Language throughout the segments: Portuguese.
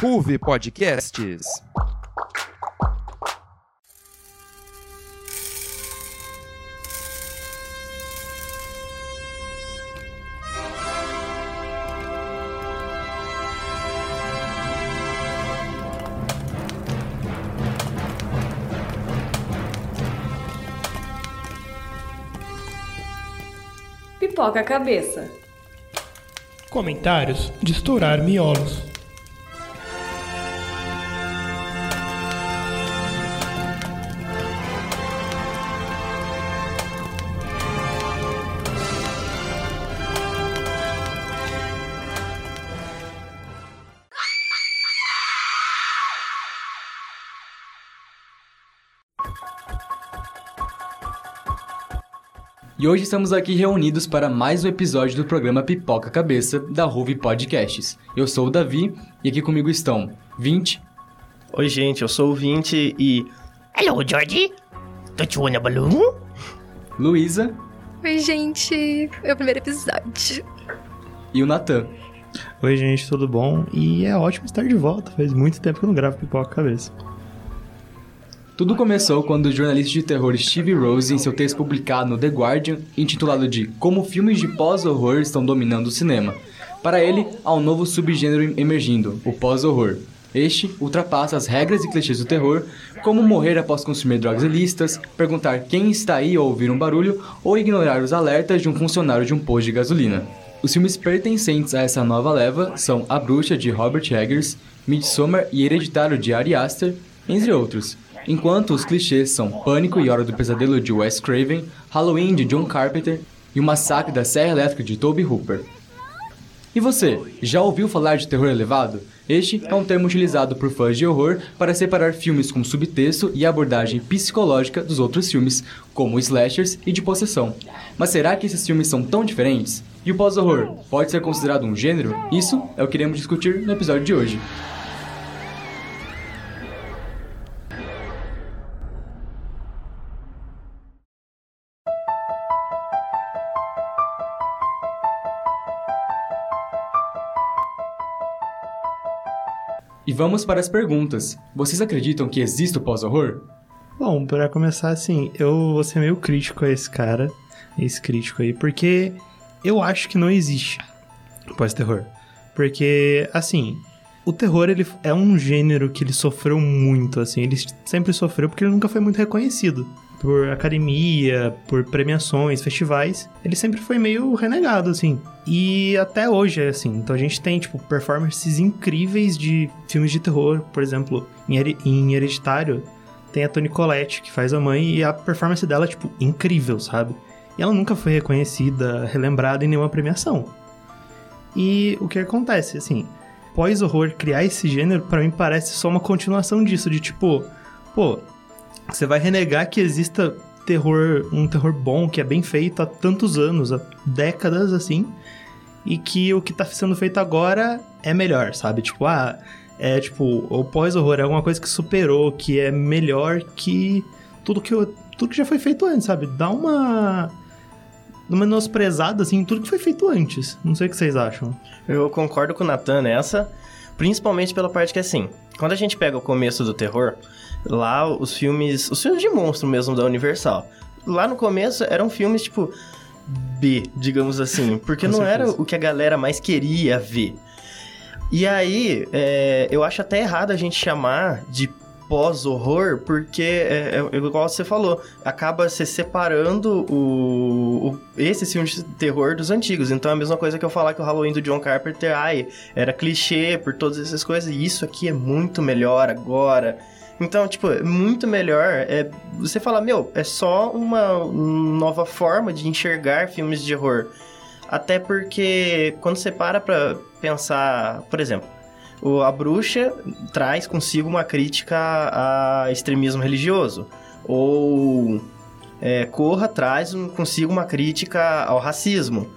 Ruve Podcasts. Pipoca a cabeça. Comentários de estourar miolos. E hoje estamos aqui reunidos para mais um episódio do programa Pipoca Cabeça da Ruve Podcasts. Eu sou o Davi e aqui comigo estão 20. Oi, gente, eu sou o 20 e. Hello, Georgie. Don't you wanna balloon? Luísa. Oi, gente. É o primeiro episódio. E o Natan. Oi, gente, tudo bom? E é ótimo estar de volta. Faz muito tempo que eu não gravo Pipoca Cabeça. Tudo começou quando o jornalista de terror Steve Rose, em seu texto publicado no The Guardian, intitulado de Como filmes de pós-horror estão dominando o cinema. Para ele, há um novo subgênero emergindo, o pós-horror. Este ultrapassa as regras e clichês do terror, como morrer após consumir drogas ilícitas, perguntar quem está aí ao ouvir um barulho ou ignorar os alertas de um funcionário de um posto de gasolina. Os filmes pertencentes a essa nova leva são A Bruxa, de Robert Eggers, Midsommar e Hereditário, de Ari Aster, entre outros. Enquanto os clichês são Pânico e Hora do Pesadelo, de Wes Craven, Halloween, de John Carpenter e O Massacre da Serra Elétrica, de Toby Hooper. E você, já ouviu falar de terror elevado? Este é um termo utilizado por fãs de horror para separar filmes com subtexto e abordagem psicológica dos outros filmes, como slashers e de possessão. Mas será que esses filmes são tão diferentes? E o pós-horror pode ser considerado um gênero? Isso é o que iremos discutir no episódio de hoje. E vamos para as perguntas. Vocês acreditam que existe o pós-horror? Bom, para começar assim, eu vou ser meio crítico a esse cara, esse crítico aí, porque eu acho que não existe pós-terror. Porque, assim, o terror ele é um gênero que ele sofreu muito, assim, ele sempre sofreu porque ele nunca foi muito reconhecido por academia, por premiações, festivais, ele sempre foi meio renegado, assim. E até hoje é assim. Então a gente tem, tipo, performances incríveis de filmes de terror, por exemplo, em Hereditário, tem a Toni Collette, que faz a mãe, e a performance dela é, tipo, incrível, sabe? E ela nunca foi reconhecida, relembrada em nenhuma premiação. E o que acontece, assim, pós-horror criar esse gênero, para mim parece só uma continuação disso, de tipo, pô, você vai renegar que exista terror, um terror bom, que é bem feito há tantos anos, há décadas assim, e que o que tá sendo feito agora é melhor, sabe? Tipo, ah, é tipo, o pós-horror é alguma coisa que superou, que é melhor que tudo que, tudo que já foi feito antes, sabe? Dá uma uma menosprezada, assim, tudo que foi feito antes. Não sei o que vocês acham. Eu concordo com o Nathan nessa, principalmente pela parte que, assim, quando a gente pega o começo do terror, lá os filmes, os filmes de monstro mesmo da Universal, lá no começo eram filmes, tipo, B, digamos assim, porque não era o que a galera mais queria ver. E aí, é, eu acho até errado a gente chamar de pós-horror, porque, é, é, igual você falou, acaba se separando o, o, esse filme de terror dos antigos. Então é a mesma coisa que eu falar que o Halloween do John Carpenter, ai, era clichê por todas essas coisas, e isso aqui é muito melhor agora. Então, tipo, é muito melhor é você falar, meu, é só uma nova forma de enxergar filmes de horror. Até porque quando você para pra pensar, por exemplo, o, a bruxa traz consigo uma crítica a extremismo religioso. Ou é, Corra traz um, consigo uma crítica ao racismo.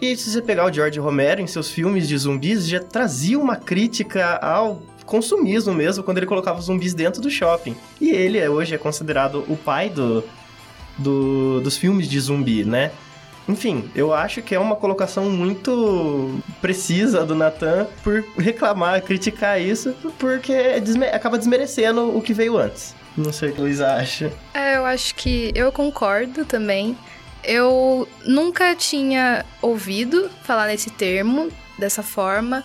E se você pegar o George Romero em seus filmes de zumbis, já trazia uma crítica ao consumismo mesmo, quando ele colocava zumbis dentro do shopping. E ele hoje é considerado o pai do, do, dos filmes de zumbi, né? enfim, eu acho que é uma colocação muito precisa do Nathan por reclamar, criticar isso, porque desme- acaba desmerecendo o que veio antes. Não sei o que Luiz acha. É, eu acho que eu concordo também. Eu nunca tinha ouvido falar nesse termo dessa forma,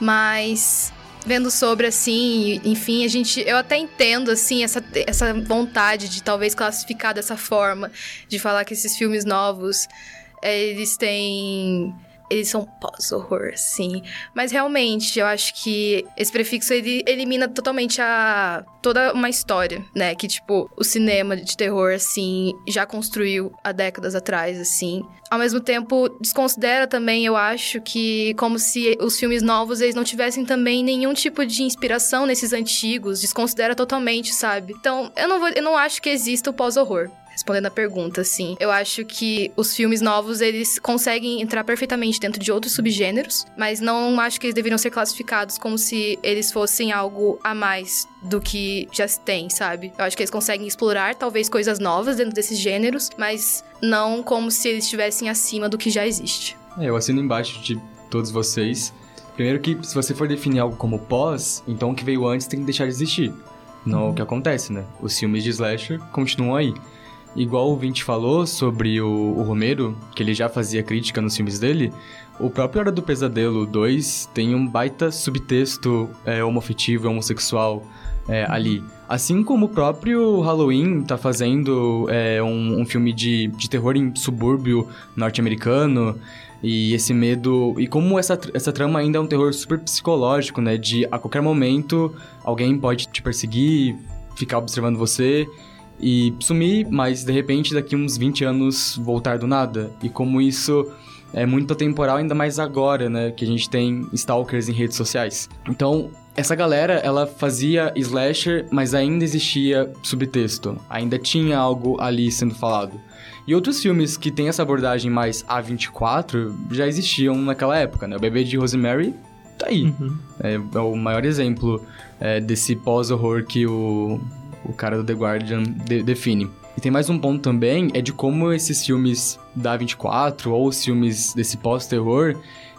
mas vendo sobre assim, enfim, a gente, eu até entendo assim essa, essa vontade de talvez classificar dessa forma, de falar que esses filmes novos é, eles têm eles são pós-horror, sim. Mas realmente, eu acho que esse prefixo ele elimina totalmente a toda uma história, né? Que tipo, o cinema de terror assim já construiu há décadas atrás, assim. Ao mesmo tempo, desconsidera também, eu acho que como se os filmes novos eles não tivessem também nenhum tipo de inspiração nesses antigos, desconsidera totalmente, sabe? Então, eu não vou, eu não acho que exista o pós-horror respondendo a pergunta, assim. Eu acho que os filmes novos, eles conseguem entrar perfeitamente dentro de outros subgêneros, mas não acho que eles deveriam ser classificados como se eles fossem algo a mais do que já se tem, sabe? Eu acho que eles conseguem explorar talvez coisas novas dentro desses gêneros, mas não como se eles estivessem acima do que já existe. É, eu assino embaixo de todos vocês. Primeiro que, se você for definir algo como pós, então o que veio antes tem que deixar de existir. Não é o que acontece, né? Os filmes de slasher continuam aí. Igual o Vinte falou sobre o, o Romero, que ele já fazia crítica nos filmes dele, o próprio Hora do Pesadelo 2 tem um baita subtexto é, homoafetivo e homossexual é, ali. Assim como o próprio Halloween tá fazendo é, um, um filme de, de terror em subúrbio norte-americano, e esse medo. E como essa, essa trama ainda é um terror super psicológico, né? De a qualquer momento alguém pode te perseguir, ficar observando você e sumir, mas de repente daqui uns 20 anos voltar do nada. E como isso é muito atemporal, ainda mais agora, né? Que a gente tem stalkers em redes sociais. Então, essa galera, ela fazia slasher, mas ainda existia subtexto. Ainda tinha algo ali sendo falado. E outros filmes que têm essa abordagem mais A24 já existiam naquela época, né? O Bebê de Rosemary tá aí. É, é o maior exemplo é, desse pós-horror que o, o cara do The Guardian de- define. E tem mais um ponto também, é de como esses filmes da 24 ou os filmes desse pós-terror,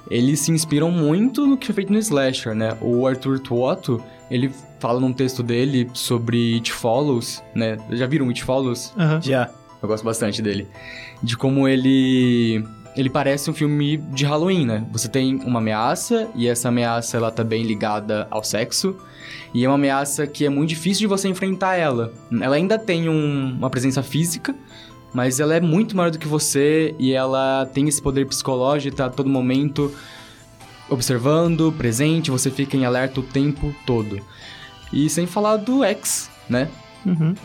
eles se inspiram muito no que foi feito no slasher, né? O Arthur Tuoto, ele fala num texto dele sobre It Follows, né? Já viram It Follows? Aham. Já. Eu gosto bastante dele. De como ele. Ele parece um filme de Halloween, né? Você tem uma ameaça, e essa ameaça ela tá bem ligada ao sexo. E é uma ameaça que é muito difícil de você enfrentar ela. Ela ainda tem um- uma presença física, mas ela é muito maior do que você e ela tem esse poder psicológico, tá a todo momento observando, presente, você fica em alerta o tempo todo. E sem falar do X, né? Uhum.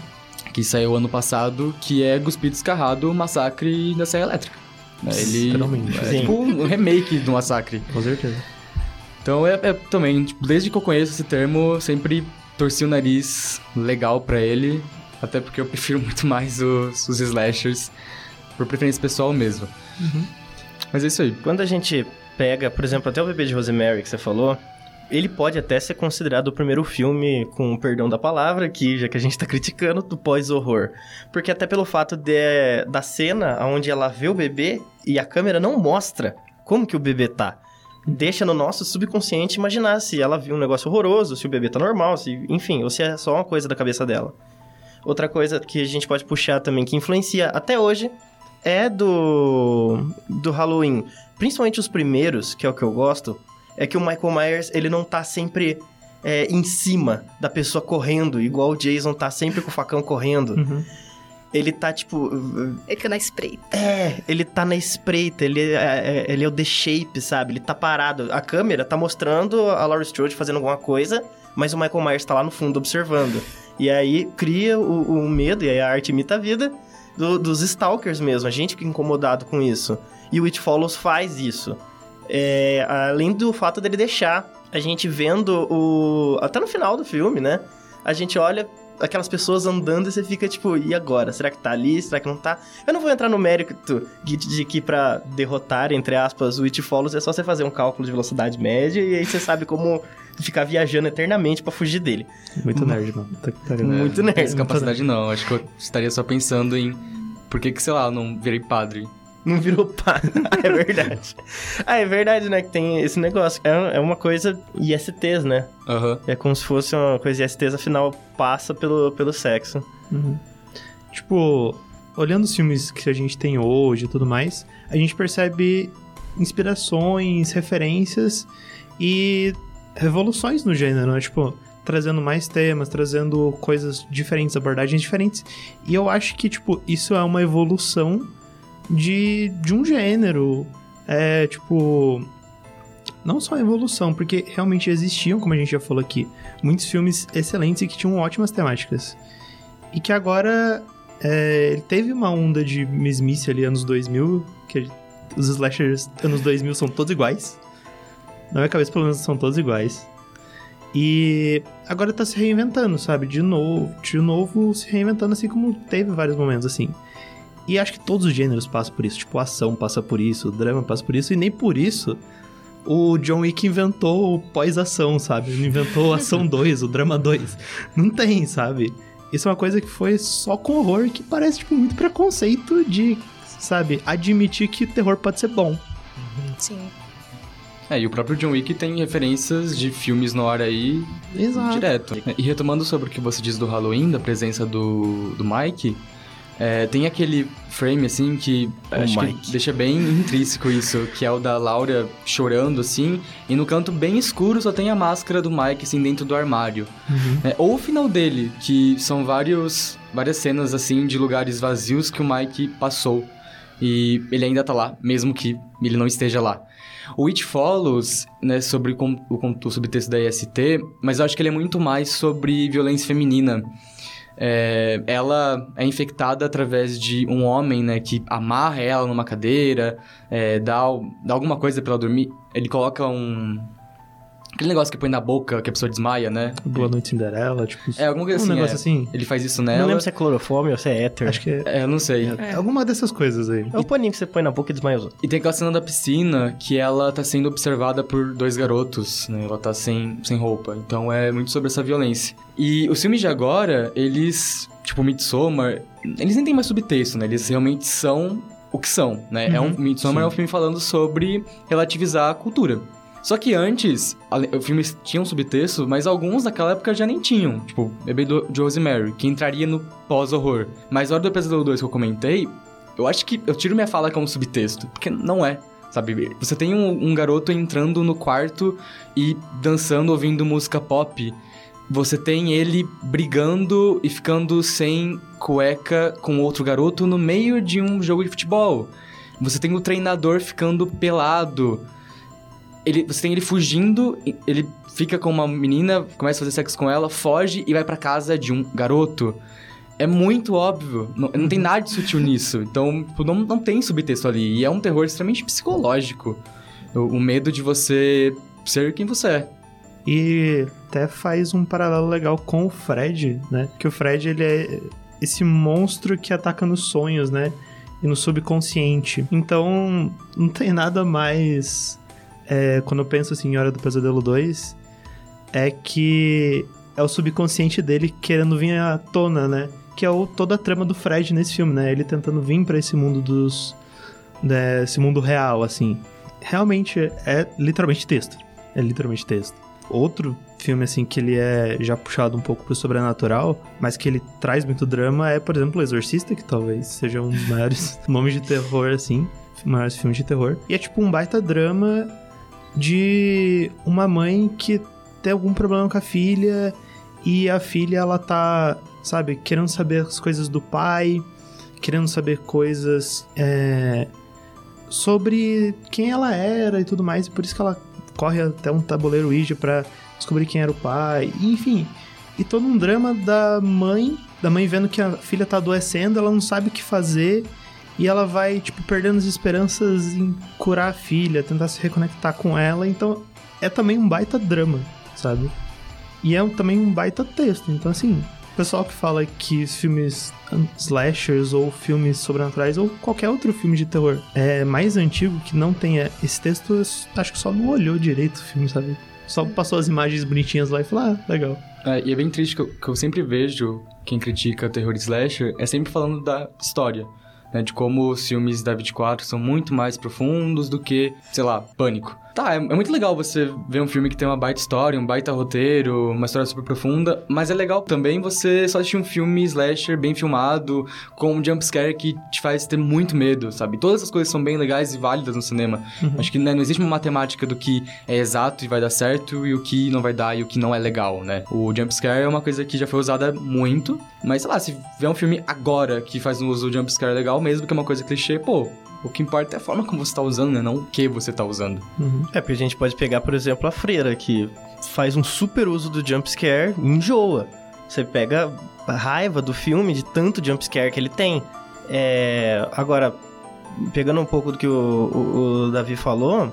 que saiu ano passado, que é Cuspido Escarrado, Massacre da Serra Elétrica. Né? Ele Literalmente. é tipo um remake do Massacre. Com certeza. Então é, é também, tipo, desde que eu conheço esse termo, sempre torci o nariz legal pra ele, até porque eu prefiro muito mais os, os slashers, por preferência pessoal mesmo. Mas é isso aí. Quando a gente pega, por exemplo, até o Bebê de Rosemary que você falou, ele pode até ser considerado o primeiro filme, com o perdão da palavra, aqui, já que a gente tá criticando, do pós-horror. Porque até pelo fato de, da cena onde ela vê o bebê e a câmera não mostra como que o bebê tá. Deixa no nosso subconsciente imaginar se ela viu um negócio horroroso, se o bebê tá normal, se, enfim, ou se é só uma coisa da cabeça dela. Outra coisa que a gente pode puxar também, que influencia até hoje, é do, do Halloween. Principalmente os primeiros, que é o que eu gosto, é que o Michael Myers, ele não tá sempre é, em cima da pessoa correndo, igual o Jason tá sempre com o facão correndo. Uhum. Ele tá, tipo... Ele fica na espreita. É, ele tá na espreita, ele é, é- ele é o The Shape, sabe? Ele tá parado. A câmera tá mostrando a Laurie Strode fazendo alguma coisa, mas o Michael Myers tá lá no fundo observando. E aí cria o, o medo, e aí a arte imita a vida, do- dos stalkers mesmo. A gente fica incomodado com isso. E o It Follows faz isso. É, além do fato dele deixar a gente vendo o. Até no final do filme, né? A gente olha aquelas pessoas andando e você fica tipo, e agora? Será que tá ali? Será que não tá? Eu não vou entrar no mérito de, que pra derrotar, entre aspas, o It Follows é só você fazer um cálculo de velocidade média e aí você sabe como ficar viajando eternamente pra fugir dele. Muito nerd, mano. Muito Não nerd. tem essa capacidade não, acho que eu estaria só pensando em por que que, sei lá, eu não virei padre. Não virou pá. é verdade. Ah, é verdade, né? Que tem esse negócio. É, é uma coisa ISTs, né? Aham. É como se fosse uma coisa ISTs, afinal, passa pelo, pelo sexo. Uhum. Tipo, olhando os filmes que a gente tem hoje e tudo mais, a gente percebe inspirações, referências e revoluções no gênero, né? Tipo, trazendo mais temas, trazendo coisas diferentes, abordagens diferentes. E eu acho que, tipo, isso é uma evolução de, de um gênero. É, tipo. Não só evolução, porque realmente existiam, como a gente já falou aqui, muitos filmes excelentes e que tinham ótimas temáticas. E que agora é, teve uma onda de mesmice ali, anos 2000, que os slashers anos 2000 são todos iguais. Na minha cabeça, pelo menos, são todos iguais. E agora tá se reinventando, sabe? De novo, de novo se reinventando, assim como teve vários momentos assim. E acho que todos os gêneros passam por isso. Tipo, a ação passa por isso, o drama passa por isso, e nem por isso o John Wick inventou o pós-ação, sabe? Não inventou ação 2, o drama 2. Não tem, sabe? Isso é uma coisa que foi só com horror que parece, tipo, muito preconceito de, sabe, admitir que terror pode ser bom. Sim. É, e o próprio John Wick tem referências de filmes no ar aí Exato. direto. E retomando sobre o que você diz do Halloween, da presença do, do Mike, é, tem aquele frame, assim, que O acho Mike. que deixa bem intrínseco isso, que é o da Laura chorando, assim, e no canto bem escuro só tem a máscara do Mike, assim, dentro do armário. É, ou o final dele, que são vários, várias cenas, assim, de lugares vazios que o Mike passou. E ele ainda tá lá, mesmo que ele não esteja lá. O It Follows, né, sobre o, o subtexto da IST, mas eu acho que ele é muito mais sobre violência feminina. É, ela é infectada através de um homem, né, que amarra ela numa cadeira, é, dá, dá alguma coisa pra ela dormir. Ele coloca um... Aquele negócio que põe na boca, que a pessoa desmaia, né? Boa Noite Cinderela, tipo... É, alguma coisa um assim, negócio é. assim. Ele faz isso Não nela. lembro se é clorofome ou se é éter. Acho que é, É, eu não sei. é alguma dessas coisas aí. É o paninho que você põe na boca e desmaia os outros. E tem aquela cena da piscina que ela tá sendo observada por dois garotos, né? Ela tá sem, sem roupa. Então é muito sobre essa violência. E os filmes de agora, eles, tipo Midsommar, eles nem têm mais subtexto, né? Eles realmente são o que são, né? é um, Uhum, Midsommar sim. é um filme falando sobre relativizar a cultura. Só que antes, o filme tinha um subtexto, mas alguns naquela época já nem tinham. Tipo, Bebê do de Rosemary, que entraria no pós-horror. Mas Hora do Pesadelo 2 que eu comentei, eu acho que eu tiro minha fala como subtexto, porque não é. Sabe, você tem um, um garoto entrando no quarto e dançando, ouvindo música pop. Você tem ele brigando e ficando sem cueca com outro garoto no meio de um jogo de futebol. Você tem o treinador ficando pelado. Ele, você tem ele fugindo, ele fica com uma menina, começa a fazer sexo com ela, foge e vai pra casa de um garoto. É muito óbvio, não, não tem nada de sutil nisso. Então, tipo, não, não tem subtexto ali. E é um terror extremamente psicológico. O, o medo de você ser quem você é. E até faz um paralelo legal com o Fred, né? Que o Fred, ele é esse monstro que ataca nos sonhos, né? E no subconsciente. Então, não tem nada mais... é, quando eu penso assim em Hora do Pesadelo 2, é que é o subconsciente dele querendo vir à tona, né? Que é o, toda a trama do Fred nesse filme, né? Ele tentando vir pra esse mundo dos... Desse mundo real, assim. Realmente é literalmente texto. É literalmente texto. Outro filme, assim, que ele é já puxado um pouco pro sobrenatural, mas que ele traz muito drama, é, por exemplo, O Exorcista, que talvez seja um dos maiores nomes de terror, assim, maiores filmes de terror. E é tipo um baita drama de uma mãe que tem algum problema com a filha e a filha, ela tá, sabe, querendo saber as coisas do pai, querendo saber coisas é, sobre quem ela era e tudo mais, e por isso que ela corre até um tabuleiro Ouija pra descobrir quem era o pai, enfim. E todo um drama da mãe, da mãe vendo que a filha tá adoecendo, ela não sabe o que fazer, e ela vai, tipo, perdendo as esperanças em curar a filha, tentar se reconectar com ela, então é também um baita drama, sabe? E é também um baita texto, então assim, o pessoal que fala que filmes slashers ou filmes sobrenaturais ou qualquer outro filme de terror é mais antigo que não tenha esse texto, eu acho que só não olhou direito o filme, sabe? Só passou as imagens bonitinhas lá e falou, ah, legal. É, e é bem triste que eu, que eu sempre vejo quem critica terror slasher é sempre falando da história. Né? De como os filmes da 24 são muito mais profundos do que, sei lá, Pânico. Tá, é, é muito legal você ver um filme que tem uma baita história, um baita roteiro, uma história super profunda, mas é legal também você só assistir um filme slasher bem filmado, com um jumpscare que te faz ter muito medo, sabe? Todas essas coisas são bem legais e válidas no cinema. Acho que né, não existe uma matemática do que é exato e vai dar certo e o que não vai dar e o que não é legal, né? O jumpscare é uma coisa que já foi usada muito, mas sei lá, se vier um filme agora que faz um uso do jumpscare legal, mesmo que é uma coisa clichê, pô, o que importa é a forma como você tá usando, né? Não o que você tá usando. É, porque a gente pode pegar, por exemplo, a freira, que faz um super uso do jumpscare e enjoa. Você pega a raiva do filme de tanto jumpscare que ele tem. É, agora, pegando um pouco do que o, o- o Davi falou,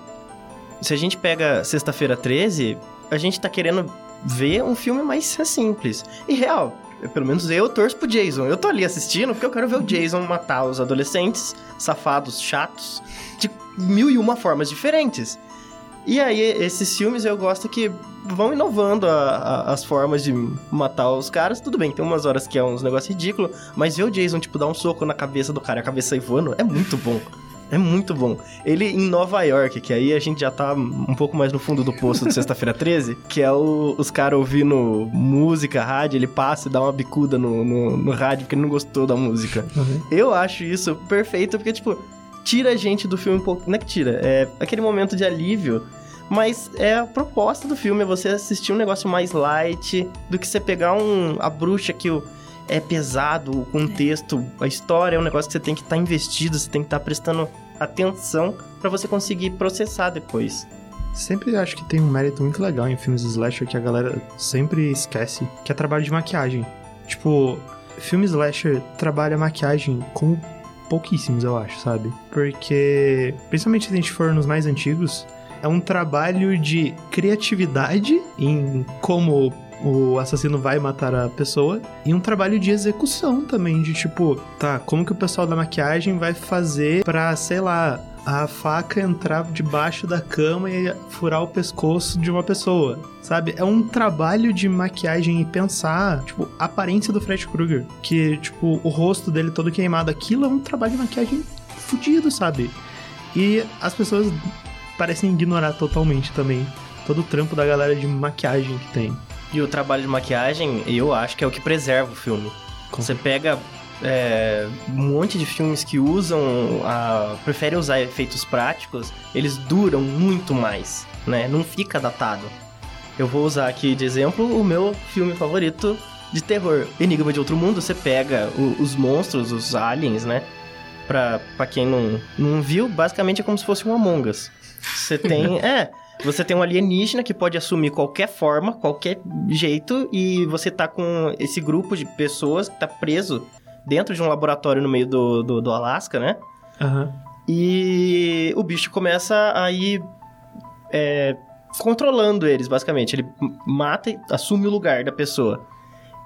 se a gente pega Sexta-feira 13, a gente tá querendo ver um filme mais simples. E real, pelo menos eu torço pro Jason. Eu tô ali assistindo porque eu quero ver o Jason matar os adolescentes, safados, chatos, de mil e uma formas diferentes. E aí, esses filmes eu gosto que vão inovando a- a- as formas de matar os caras. Tudo bem, tem umas horas que é uns negócios ridículos, mas ver o Jason, tipo, dar um soco na cabeça do cara e a cabeça voando é muito bom. É muito bom. Ele em Nova York, que aí a gente já tá um pouco mais no fundo do poço de Sexta-feira 13, que é o- os caras ouvindo música, rádio, ele passa e dá uma bicuda no, no, no rádio porque ele não gostou da música. Uhum. Eu acho isso perfeito porque, tipo, tira a gente do filme um pouco. Não é que tira, é aquele momento de alívio. Mas é a proposta do filme, é você assistir um negócio mais light do que você pegar um. A bruxa que o- é pesado, o contexto, a história é um negócio que você tem que estar investido, você tem que estar prestando atenção pra você conseguir processar depois. Sempre acho que tem um mérito muito legal em filmes slasher que a galera sempre esquece, que é trabalho de maquiagem. Tipo, filme slasher trabalha maquiagem com pouquíssimos, eu acho, sabe? Porque, principalmente se a gente for nos mais antigos, é um trabalho de criatividade em como o assassino vai matar a pessoa e um trabalho de execução também, de tipo, tá, como que o pessoal da maquiagem vai fazer pra, sei lá, a faca entrar debaixo da cama e furar o pescoço de uma pessoa, sabe? É um trabalho de maquiagem e pensar, tipo, a aparência do Fred Krueger, que, tipo, o rosto dele todo queimado, aquilo é um trabalho de maquiagem fudido, sabe? E as pessoas parecem ignorar totalmente também todo o trampo da galera de maquiagem que tem. E o trabalho de maquiagem, eu acho que é o que preserva o filme. Você pega é, um monte de filmes que usam, a, preferem usar efeitos práticos, eles duram muito mais, né? Não fica datado. Eu vou usar aqui de exemplo o meu filme favorito de terror, Enigma de Outro Mundo. Você pega o- os monstros, os aliens, né? Pra, pra quem não, não viu, basicamente é como se fosse um Among Us. Você tem. é. Você tem um alienígena que pode assumir qualquer forma, qualquer jeito, e você tá com esse grupo de pessoas que tá preso dentro de um laboratório no meio do, do, do Alasca, né? Aham. E o bicho começa a ir é, controlando eles, basicamente. Ele mata e assume o lugar da pessoa.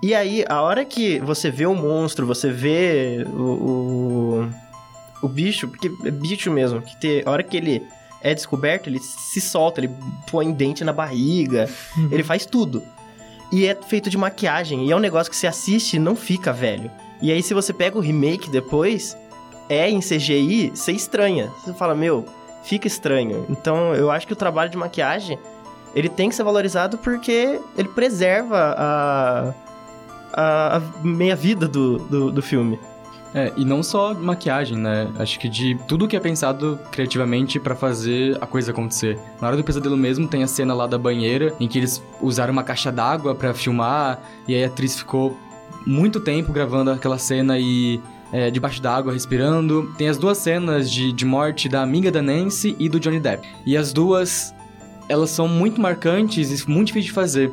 E aí, a hora que você vê o monstro, você vê o, o, o bicho, porque é bicho mesmo, que te, a hora que ele é descoberto, ele se solta, ele põe dente na barriga, ele faz tudo. E é feito de maquiagem, e é um negócio que você assiste e não fica velho. E aí, se você pega o remake depois, é em CGI, você estranha. Você fala, meu, fica estranho. Então, eu acho que o trabalho de maquiagem, ele tem que ser valorizado porque ele preserva a, a, a meia-vida do, do, do filme. É, e não só maquiagem, né? Acho que de tudo que é pensado criativamente pra fazer a coisa acontecer. Na hora do pesadelo mesmo, tem a cena lá da banheira, em que eles usaram uma caixa d'água pra filmar, e aí a atriz ficou muito tempo gravando aquela cena e é, debaixo d'água, respirando. Tem as duas cenas de, de morte da amiga da Nancy e do Johnny Depp. E as duas, elas são muito marcantes e muito difíceis de fazer.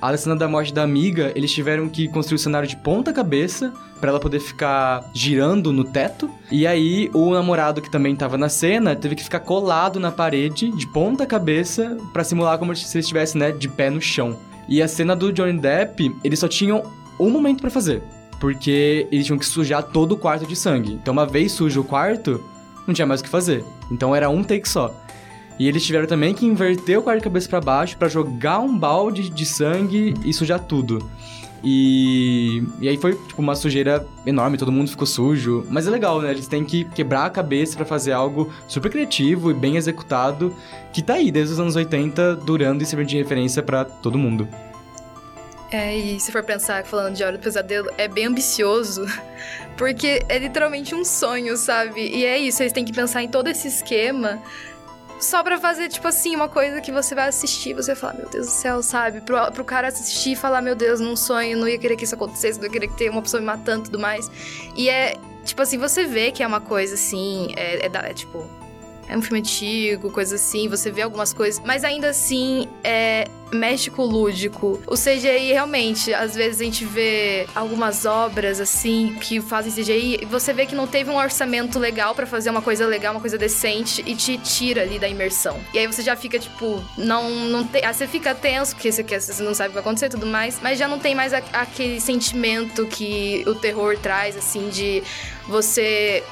A cena da morte da amiga, eles tiveram que construir o cenário de ponta cabeça pra ela poder ficar girando no teto. E aí o namorado que também tava na cena teve que ficar colado na parede de ponta cabeça pra simular como se ele estivesse, né, de pé no chão. E a cena do Johnny Depp, eles só tinham um momento pra fazer, porque eles tinham que sujar todo o quarto de sangue. Então uma vez sujo o quarto, não tinha mais o que fazer. Então era um take só. E eles tiveram também que inverter o quarto de cabeça pra baixo pra jogar um balde de sangue e sujar tudo. E, e aí foi, tipo, uma sujeira enorme, todo mundo ficou sujo. Mas é legal, né? Eles têm que quebrar a cabeça pra fazer algo super criativo e bem executado, que tá aí desde os anos 80, durando e servindo de referência pra todo mundo. É, e se for pensar, falando de Hora do Pesadelo, é bem ambicioso, porque é literalmente um sonho, sabe? E é isso, eles têm que pensar em todo esse esquema só pra fazer, tipo assim, uma coisa que você vai assistir, você vai falar, meu Deus do céu, sabe? Pro, pro cara assistir e falar, meu Deus, num sonho, não ia querer que isso acontecesse, não ia querer que ter uma pessoa me matando e tudo mais. E é, tipo assim, você vê que é uma coisa assim, é, é, é tipo. É um filme antigo, coisa assim, você vê algumas coisas, mas ainda assim é mexe com o lúdico. O CGI realmente, às vezes a gente vê algumas obras assim que fazem CGI e você vê que não teve um orçamento legal pra fazer uma coisa legal, uma coisa decente e te tira ali da imersão. E aí você já fica tipo, não não tem, você fica tenso porque você, quer, você não sabe o que vai acontecer tudo mais, mas já não tem mais a- aquele sentimento que o terror traz assim de você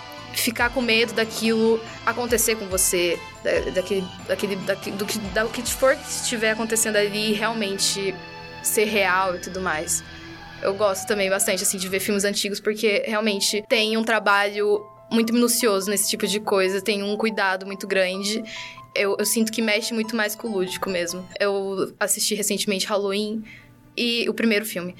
ficar com medo daquilo acontecer com você, da- daquele, daquele, daquele do que, da, que for que estiver acontecendo ali realmente ser real e tudo mais. Eu gosto também bastante assim de ver filmes antigos porque realmente tem um trabalho muito minucioso nesse tipo de coisa, tem um cuidado muito grande. Eu, eu sinto que mexe muito mais com o lúdico mesmo. Eu assisti recentemente Halloween e o primeiro filme.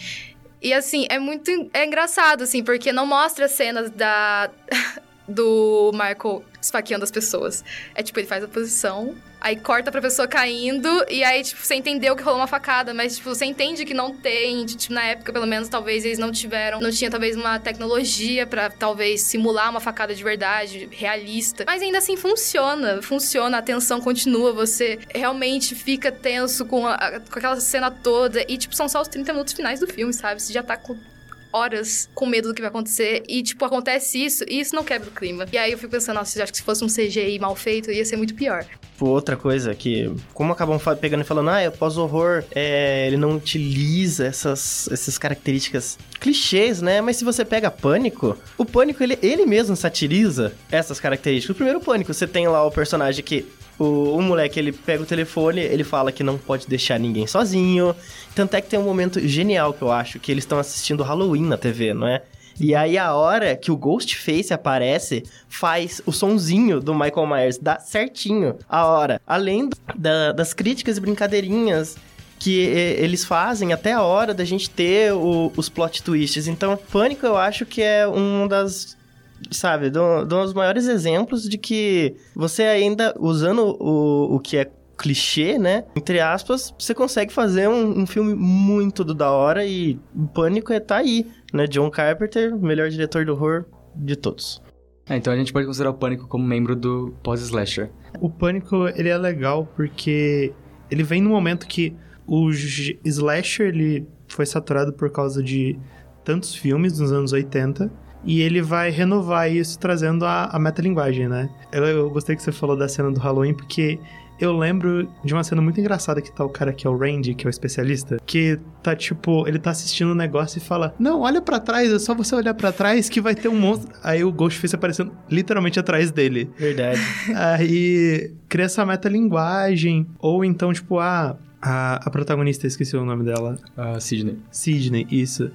E assim, é muito é engraçado, assim, porque não mostra cenas da. do Michael esfaqueando as pessoas. É tipo, ele faz a posição, aí corta pra pessoa caindo, e aí, tipo, você entendeu que rolou uma facada, mas, tipo, você entende que não tem, tipo, na época, pelo menos, talvez eles não tiveram, não tinha, talvez, uma tecnologia pra, talvez, simular uma facada de verdade, realista. Mas ainda assim funciona, funciona, a tensão continua, você realmente fica tenso com, a- com aquela cena toda, e, tipo, são só os 30 minutos finais do filme, sabe? Você já tá com horas com medo do que vai acontecer. E, tipo, acontece isso e isso não quebra o clima. E aí eu fico pensando, nossa, acho que se fosse um CGI mal feito, ia ser muito pior. Tipo, outra coisa que, como acabam pegando e falando, ah, o pós-horror, é, ele não utiliza essas, essas características clichês, né? Mas se você pega Pânico, o Pânico, ele, ele mesmo satiriza essas características. O primeiro Pânico, você tem lá o personagem que... O, o moleque, ele pega o telefone, ele fala que não pode deixar ninguém sozinho. Tanto é que tem um momento genial que eu acho, que eles estão assistindo Halloween na TV, não é? E aí, a hora que o Ghostface aparece, faz o sonzinho do Michael Myers, dá certinho a hora. Além da- das críticas e brincadeirinhas que eles fazem até a hora da gente ter o- os plot twists. Então, Pânico eu acho que é um das sabe, do- dos maiores exemplos de que você ainda usando o, o que é clichê, né? Entre aspas, você consegue fazer um, um filme muito do da hora e o Pânico é tá aí, né? John Carpenter, melhor diretor do horror de todos. É, então a gente pode considerar o Pânico como membro do pós-slasher. O Pânico, ele é legal porque ele vem no momento que o slasher, ele foi saturado por causa de tantos filmes nos anos 80 e ele vai renovar isso trazendo a, a metalinguagem, né? Eu, eu gostei que você falou da cena do Halloween porque eu lembro de uma cena muito engraçada que tá o cara que é o Randy, que é o especialista, que tá tipo, ele tá assistindo um negócio e fala: "Não, olha pra trás, é só você olhar pra trás que vai ter um monstro". Aí o Ghostface aparecendo literalmente atrás dele. Verdade. Aí cria essa metalinguagem. Ou então, tipo, a, a, a protagonista, esqueci o nome dela. Ah, Sidney. Sidney, isso.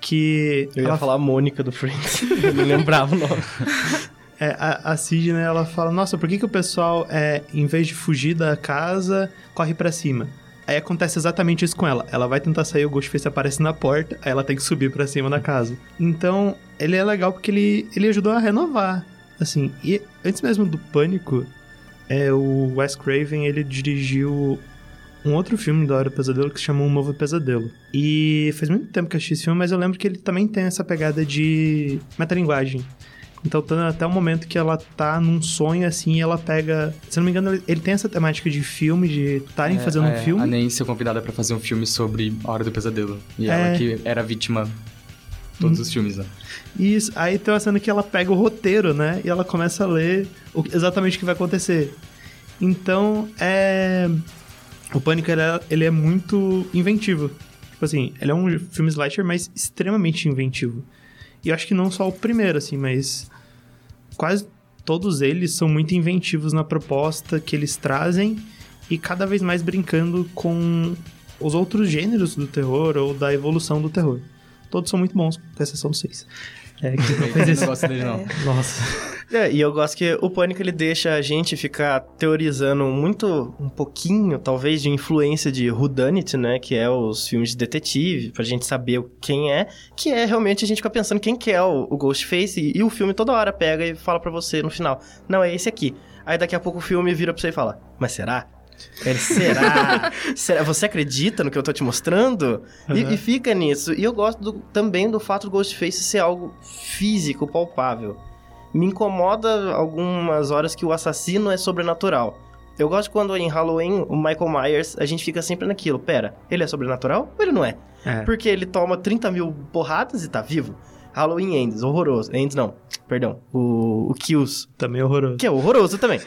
Que. Eu ia ela, falar a Mônica do Friends. Eu não lembrava o nome. é, a, a Sidney, ela fala: Nossa, por que, que o pessoal, é, em vez de fugir da casa, corre pra cima? Aí acontece exatamente isso com ela. Ela vai tentar sair, o Ghostface aparece na porta, aí ela tem que subir pra cima da casa. Então, ele é legal porque ele, ele ajudou a renovar. Assim, e antes mesmo do Pânico, é, o Wes Craven, ele dirigiu um outro filme da Hora do Pesadelo que se chama Um Novo Pesadelo. E faz muito tempo que eu assisti esse filme, mas eu lembro que ele também tem essa pegada de metalinguagem. Então, tá até o momento que ela tá num sonho, assim, e ela pega... Se não me engano, ele- tem essa temática de filme, de estarem É, fazendo é, um filme. A Nancy é convidada pra fazer um filme sobre a Hora do Pesadelo. E É. ela que era vítima de todos Hum. os filmes, né? Isso, aí tem uma cena que ela pega o roteiro, né? E ela começa a ler o- exatamente o que vai acontecer. Então, é... O Pânico, ele é, ele é muito inventivo. Tipo assim, ele é um filme slasher, mas extremamente inventivo. E eu acho que não só o primeiro, assim, mas... Quase todos eles são muito inventivos na proposta que eles trazem. E cada vez mais brincando com os outros gêneros do terror ou da evolução do terror. Todos são muito bons, com exceção do 6. É, que não fez Eu isso. não gosto dele, não. Nossa. É, e eu gosto que o Pânico ele deixa a gente ficar teorizando muito, um pouquinho, talvez, de influência de Whodunit, né? Que é os filmes de detetive, pra gente saber quem é. Que é realmente a gente ficar pensando quem que é o, o Ghostface. E, e o filme toda hora pega e fala pra você no final: Não, é esse aqui. Aí daqui a pouco o filme vira pra você e fala: Mas será? Ele, será? será? Você acredita no que eu tô te mostrando? E- Uhum. E, fica nisso. E eu gosto do- também do fato do Ghostface ser algo físico, palpável. Me incomoda algumas horas que o assassino é sobrenatural. Eu gosto quando em Halloween, o Michael Myers, a gente fica sempre naquilo. Pera, ele é sobrenatural ou ele não é? É. Porque ele toma 30 mil porradas e tá vivo. Halloween Ends, horroroso. Ends não, perdão. O, o Kills, Também horroroso. que é horroroso também.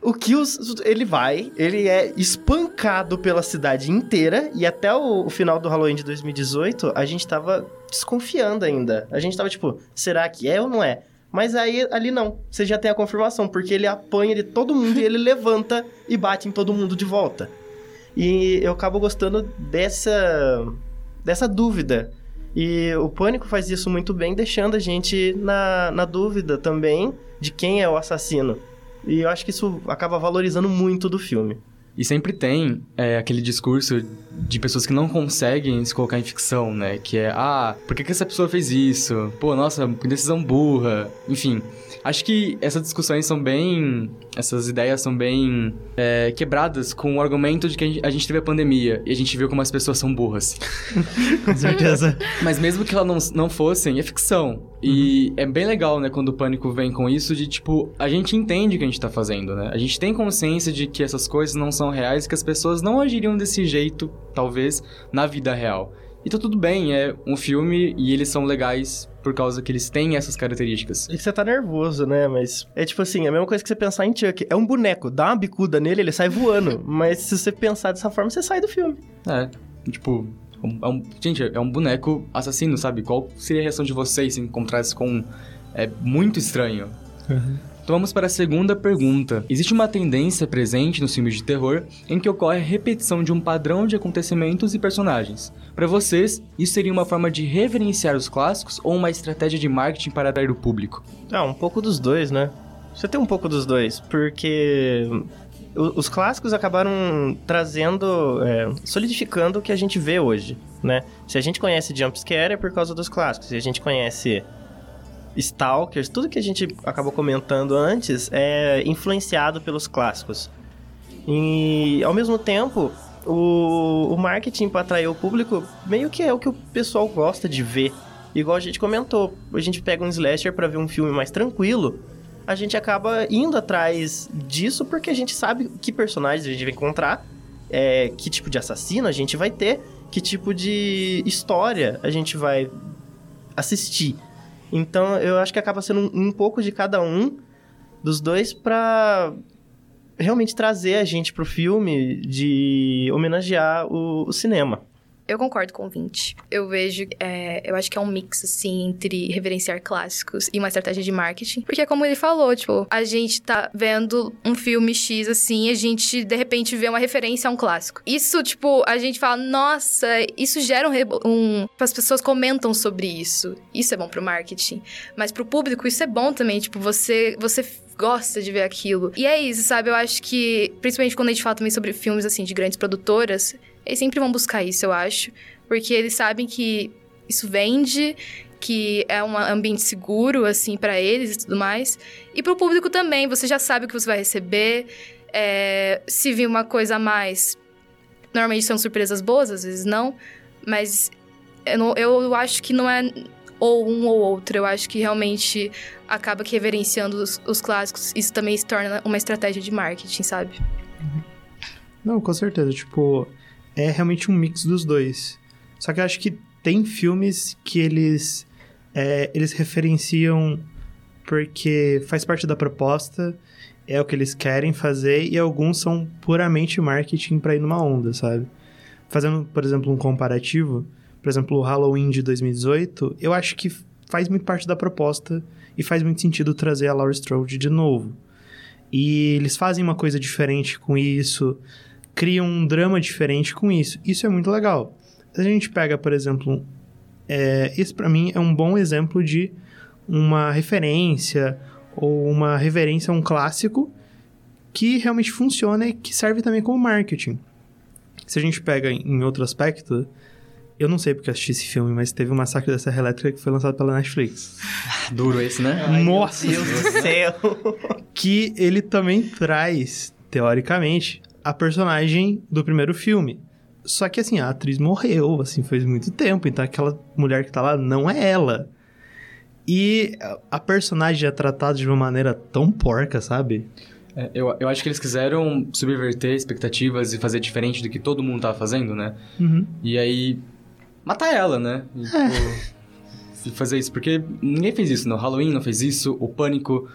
o Kills, ele vai, ele é espancado pela cidade inteira e até o, o final do Halloween de 2018, a gente tava desconfiando ainda. A gente tava tipo, será que é ou não é? Mas aí, ali não. Você já tem a confirmação, porque ele apanha de todo mundo e ele levanta e bate em todo mundo de volta. E eu acabo gostando dessa dessa dúvida. E o Pânico faz isso muito bem, deixando a gente na, na dúvida também de quem é o assassino. E eu acho que isso acaba valorizando muito do filme. E sempre tem é, aquele discurso de pessoas que não conseguem se colocar em ficção, né? Que é, ah, por que, que essa pessoa fez isso? Pô, nossa, que decisão burra. Enfim, acho que essas discussões são bem. Essas ideias são bem é, quebradas com o argumento de que a gente, teve a pandemia e a gente viu como as pessoas são burras. Com certeza. Mas mesmo que elas não, não fossem, é ficção. E é bem legal, né, quando o Pânico vem com isso de, tipo, a gente entende o que a gente tá fazendo, né? A gente tem consciência de que essas coisas não são reais e que as pessoas não agiriam desse jeito, talvez, na vida real. E tá tudo bem, é um filme e eles são legais por causa que eles têm essas características. E que você tá nervoso, né? Mas é tipo assim, é a mesma coisa que você pensar em Chuck. É um boneco, dá uma bicuda nele, ele sai voando. Mas se você pensar dessa forma, você sai do filme. É, tipo... um- é um- gente, é um boneco assassino, sabe? Qual seria a reação de vocês se encontrasse com... um? É muito estranho. Então vamos para a segunda pergunta. Existe uma tendência presente nos filmes de terror em que ocorre a repetição de um padrão de acontecimentos e personagens. Para vocês, isso seria uma forma de reverenciar os clássicos ou uma estratégia de marketing para atrair o público? Ah, um pouco dos dois, né? Você tem um pouco dos dois, porque o- os clássicos acabaram trazendo, é, solidificando o que a gente vê hoje, né? Se a gente conhece jumpscare é por causa dos clássicos, se a gente conhece stalkers, tudo que a gente acabou comentando antes é influenciado pelos clássicos. E ao mesmo tempo, o, o marketing para atrair o público meio que é o que o pessoal gosta de ver. Igual a gente comentou, a gente pega um slasher para ver um filme mais tranquilo, a gente acaba indo atrás disso porque a gente sabe que personagens a gente vai encontrar, é, que tipo de assassino a gente vai ter, que tipo de história a gente vai assistir. Então eu acho que acaba sendo um, um pouco de cada um dos dois pra realmente trazer a gente pro filme de homenagear o, o cinema. Eu concordo com o 20. Eu vejo, é, eu acho que é um mix, assim, entre reverenciar clássicos e uma estratégia de marketing. Porque, como ele falou, tipo, a gente tá vendo um filme X, assim, a gente, de repente, vê uma referência a um clássico. Isso, tipo, a gente fala, nossa, isso gera um... um as pessoas comentam sobre isso. Isso é bom pro marketing. Mas pro público, isso é bom também. Tipo, você... você gosta de ver aquilo. E é isso, sabe? Eu acho que, principalmente quando a gente fala também sobre filmes, assim, de grandes produtoras, eles sempre vão buscar isso, eu acho. Porque eles sabem que isso vende, que é um ambiente seguro, assim, pra eles e tudo mais. E pro público também, você já sabe o que você vai receber. É, se vir uma coisa a mais, normalmente são surpresas boas, às vezes não. Mas eu, não- eu acho que não é ou um ou outro. Eu acho que realmente acaba que reverenciando os, os clássicos, isso também se torna uma estratégia de marketing, sabe? Não, com certeza. Tipo, é realmente um mix dos dois. Só que eu acho que tem filmes que eles, é, eles referenciam porque faz parte da proposta, é o que eles querem fazer, e alguns são puramente marketing pra ir numa onda, sabe? Fazendo, por exemplo, um comparativo, por exemplo, o Halloween de 2018, eu acho que faz muito parte da proposta e faz muito sentido trazer a Laurie Strode de novo. E eles fazem uma coisa diferente com isso, criam um drama diferente com isso. Isso é muito legal. Se a gente pega, por exemplo, é, esse pra mim é um bom exemplo de uma referência ou uma reverência a um clássico que realmente funciona e que serve também como marketing. Se a gente pega em outro aspecto, eu não sei porque eu assisti esse filme, mas teve o Massacre da Serra Elétrica que foi lançado pela Netflix. Duro esse, né? Nossa! Meu Deus do céu. que ele também traz, teoricamente, a personagem do primeiro filme. Só que assim, a atriz morreu, assim, faz muito tempo, então aquela mulher que tá lá não é ela. E a personagem é tratada de uma maneira tão porca, sabe? É, eu, eu acho que eles quiseram subverter expectativas e fazer diferente do que todo mundo tava fazendo, né? Uhum. E aí. matar ela, né? E, tipo, e fazer isso. Porque ninguém fez isso, no Halloween não fez isso, o Pânico.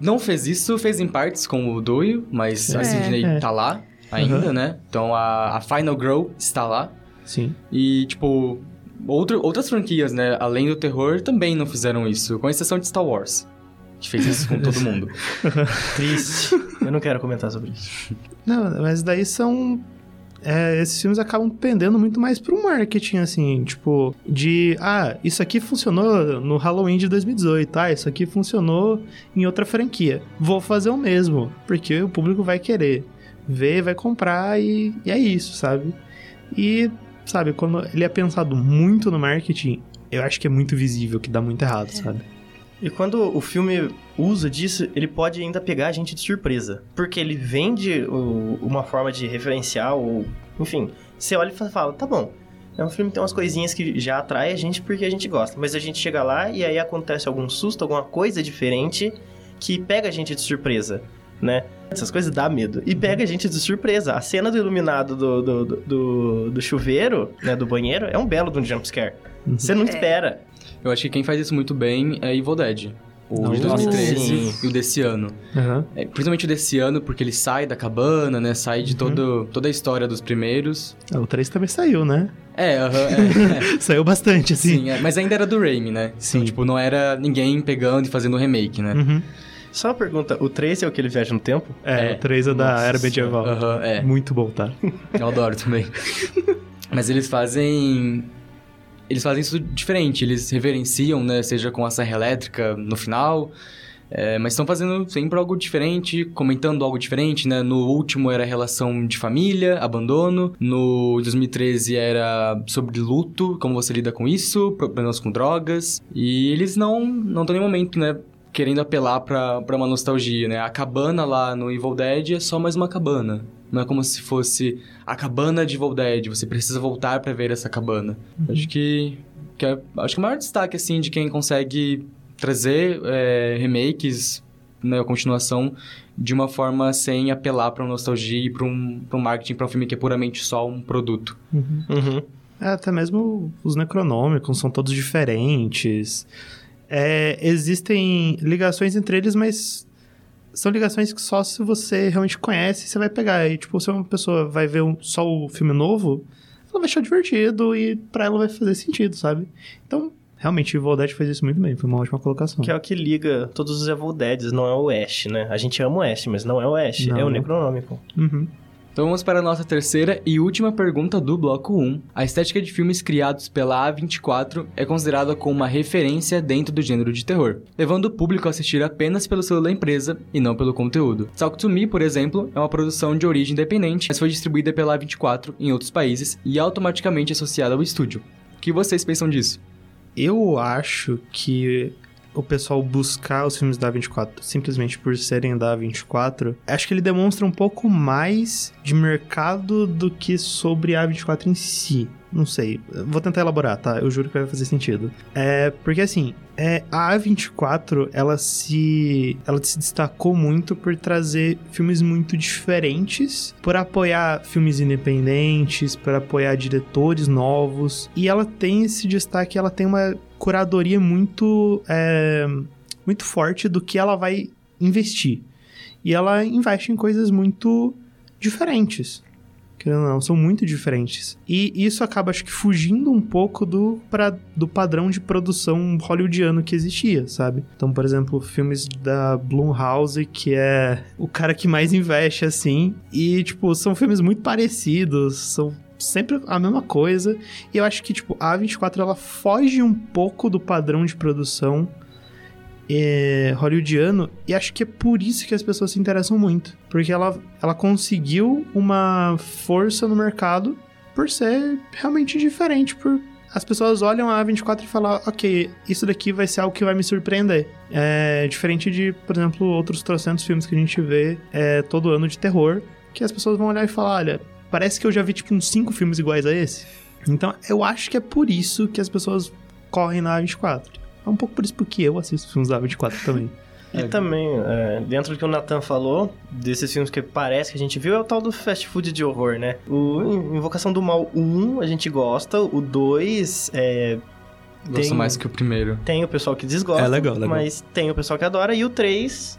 Não fez isso, fez em partes com o Doio, mas a É, Sidney é. tá lá ainda, Uhum. né? Então a, a Final Girl está lá. Sim. E, tipo, outro, outras franquias, né, além do terror, também não fizeram isso, com exceção de Star Wars, que fez isso com todo mundo. Triste. Eu não quero comentar sobre isso. Não, mas daí são. É, esses filmes acabam pendendo muito mais pro marketing, assim, tipo, de ah, isso aqui funcionou no Halloween de 2018, ah, isso aqui funcionou em outra franquia. Vou fazer o mesmo, porque o público vai querer ver, vai comprar e, e é isso, sabe? E, sabe, quando ele é pensado muito no marketing, eu acho que é muito visível que dá muito errado, sabe? E quando o filme usa disso, ele pode ainda pegar a gente de surpresa. Porque ele vende o- uma forma de referencial, ou, enfim, você olha e fa- fala, tá bom. É um filme que tem umas coisinhas que já atrai a gente porque a gente gosta. Mas a gente chega lá e aí acontece algum susto, alguma coisa diferente que pega a gente de surpresa, né? Essas coisas dá medo. E pega a gente de surpresa. A cena do iluminado do, do, do, do- do chuveiro, né, do banheiro, é um belo de um jumpscare. Você não espera. Eu acho que quem faz isso muito bem é Evil Dead. O de Nossa, 2013 sim. e o desse ano. Aham. É, principalmente o desse ano, porque ele sai da cabana, né? Sai de todo, toda a história dos primeiros. O 3 também saiu, né? É, aham, é, é. Saiu bastante, assim. Sim, é, mas ainda era do Raimi, né? Sim. Então, tipo, não era ninguém pegando e fazendo remake, né? Uhum. Só uma pergunta, o 3 é o que ele viaja no tempo? É, o 3 é da Nossa, era medieval. Aham, é. Muito bom, tá? Eu adoro também. Mas eles fazem. Eles fazem isso diferente. Eles reverenciam, né? Seja com a serra elétrica no final. é, mas estão fazendo sempre algo diferente, comentando algo diferente, né? No último era relação de família, abandono. No 2013 era sobre luto, como você lida com isso, problemas com drogas. E eles não não estão em momento, né? Querendo apelar pra uma nostalgia, né? A cabana lá no Evil Dead é só mais uma cabana. Não é como se fosse a cabana de Evil Dead. Você precisa voltar pra ver essa cabana. Acho que, que é, acho que o maior destaque assim de quem consegue trazer é, remakes, né, a continuação de uma forma sem apelar pra nostalgia e pra um, pra um marketing pra um filme que é puramente só um produto. Uhum. É, até mesmo os necronômicos são todos diferentes. É, existem ligações entre eles, mas são ligações que só se você realmente conhece você vai pegar. E, tipo, se uma pessoa vai ver um- só o filme novo, ela vai achar divertido e pra ela vai fazer sentido, sabe? Então, realmente, o Evil Dead fez isso muito bem. Foi uma ótima colocação. Que é o que liga todos os Evil Deads, não é o Ash, né? A gente ama o Ash, mas não é o Ash, Não. é o Necronômico. Uhum. Então vamos para a nossa terceira e última pergunta do bloco 1. A estética de filmes criados pela A24 é considerada como uma referência dentro do gênero de terror, levando o público a assistir apenas pelo selo da empresa e não pelo conteúdo. Talk to Me, por exemplo, é uma produção de origem independente, mas foi distribuída pela A24 em outros países e automaticamente associada ao estúdio. O que vocês pensam disso? Eu acho que o pessoal buscar os filmes da 24 simplesmente por serem da 24, acho que ele demonstra um pouco mais de mercado do que sobre a 24 em si. Não sei, vou tentar elaborar, tá? Eu juro que vai fazer sentido. É, porque assim, é, a A24, ela se ela se destacou muito por trazer filmes muito diferentes, por apoiar filmes independentes, por apoiar diretores novos. E ela tem esse destaque, ela tem uma curadoria muito, é, muito forte do que ela vai investir. E ela investe em coisas muito diferentes. Querendo ou não, são muito diferentes. E isso acaba, acho que, fugindo um pouco do, pra, do padrão de produção hollywoodiano que existia, sabe? Então, por exemplo, filmes da Blumhouse, que é o cara que mais investe, assim. E, tipo, são filmes muito parecidos, são sempre a mesma coisa. E eu acho que, tipo, a A24, ela foge um pouco do padrão de produção é, hollywoodiano, e acho que é por isso que as pessoas se interessam muito. Porque ela, ela conseguiu uma força no mercado por ser realmente diferente, por as pessoas olham a A24 e falam, ok, isso daqui vai ser algo que vai me surpreender. É diferente de, por exemplo, outros trocentos filmes que a gente vê é, todo ano de terror, que as pessoas vão olhar e falar, olha, parece que eu já vi tipo uns cinco filmes iguais a esse. Então, eu acho que é por isso que as pessoas correm na A24. É um pouco por isso porque eu assisto filmes da A24 também. E também, é, dentro do que o Nathan falou, desses filmes que parece que a gente viu, é o tal do fast food de horror, né? O Invocação do Mal 1 a gente gosta, o 2 é. Gosto tem- mais que o primeiro. Tem o pessoal que desgosta, É legal, legal. mas tem o pessoal que adora. E o 3,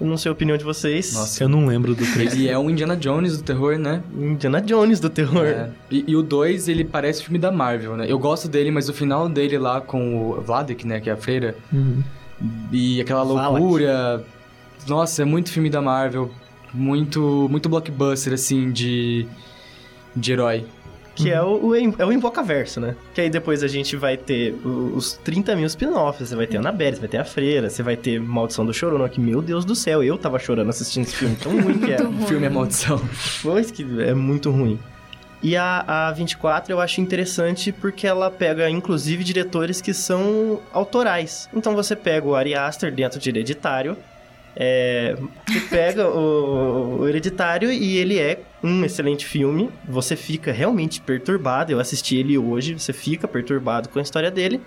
eu não sei a opinião de vocês. Nossa. Eu não lembro do 3. Ele é um Indiana Jones do terror, né? Indiana Jones do terror. É. E, e o 2, ele parece filme da Marvel, né? Eu gosto dele, mas o final dele lá com o Vladek, né? Que é a freira. Uhum. E aquela loucura. Nossa, é muito filme da Marvel. Muito, muito blockbuster, assim, de, de herói. Que é o, o, é o Invocaverso, né? Que aí depois a gente vai ter os 30 mil spin-offs. Você vai ter a Annabelle, você vai ter a Freira, você vai ter Maldição do Chorona, que, meu Deus do céu, eu tava chorando assistindo esse filme. Tão ruim que é. O filme é maldição. Pois que é muito ruim. E a, a 24 eu acho interessante porque ela pega, inclusive, diretores que são autorais. Então você pega o Ari Aster dentro de Hereditário, é, você pega o, o Hereditário e ele é um excelente filme. Você fica realmente perturbado. Eu assisti ele hoje, você fica perturbado com a história dele.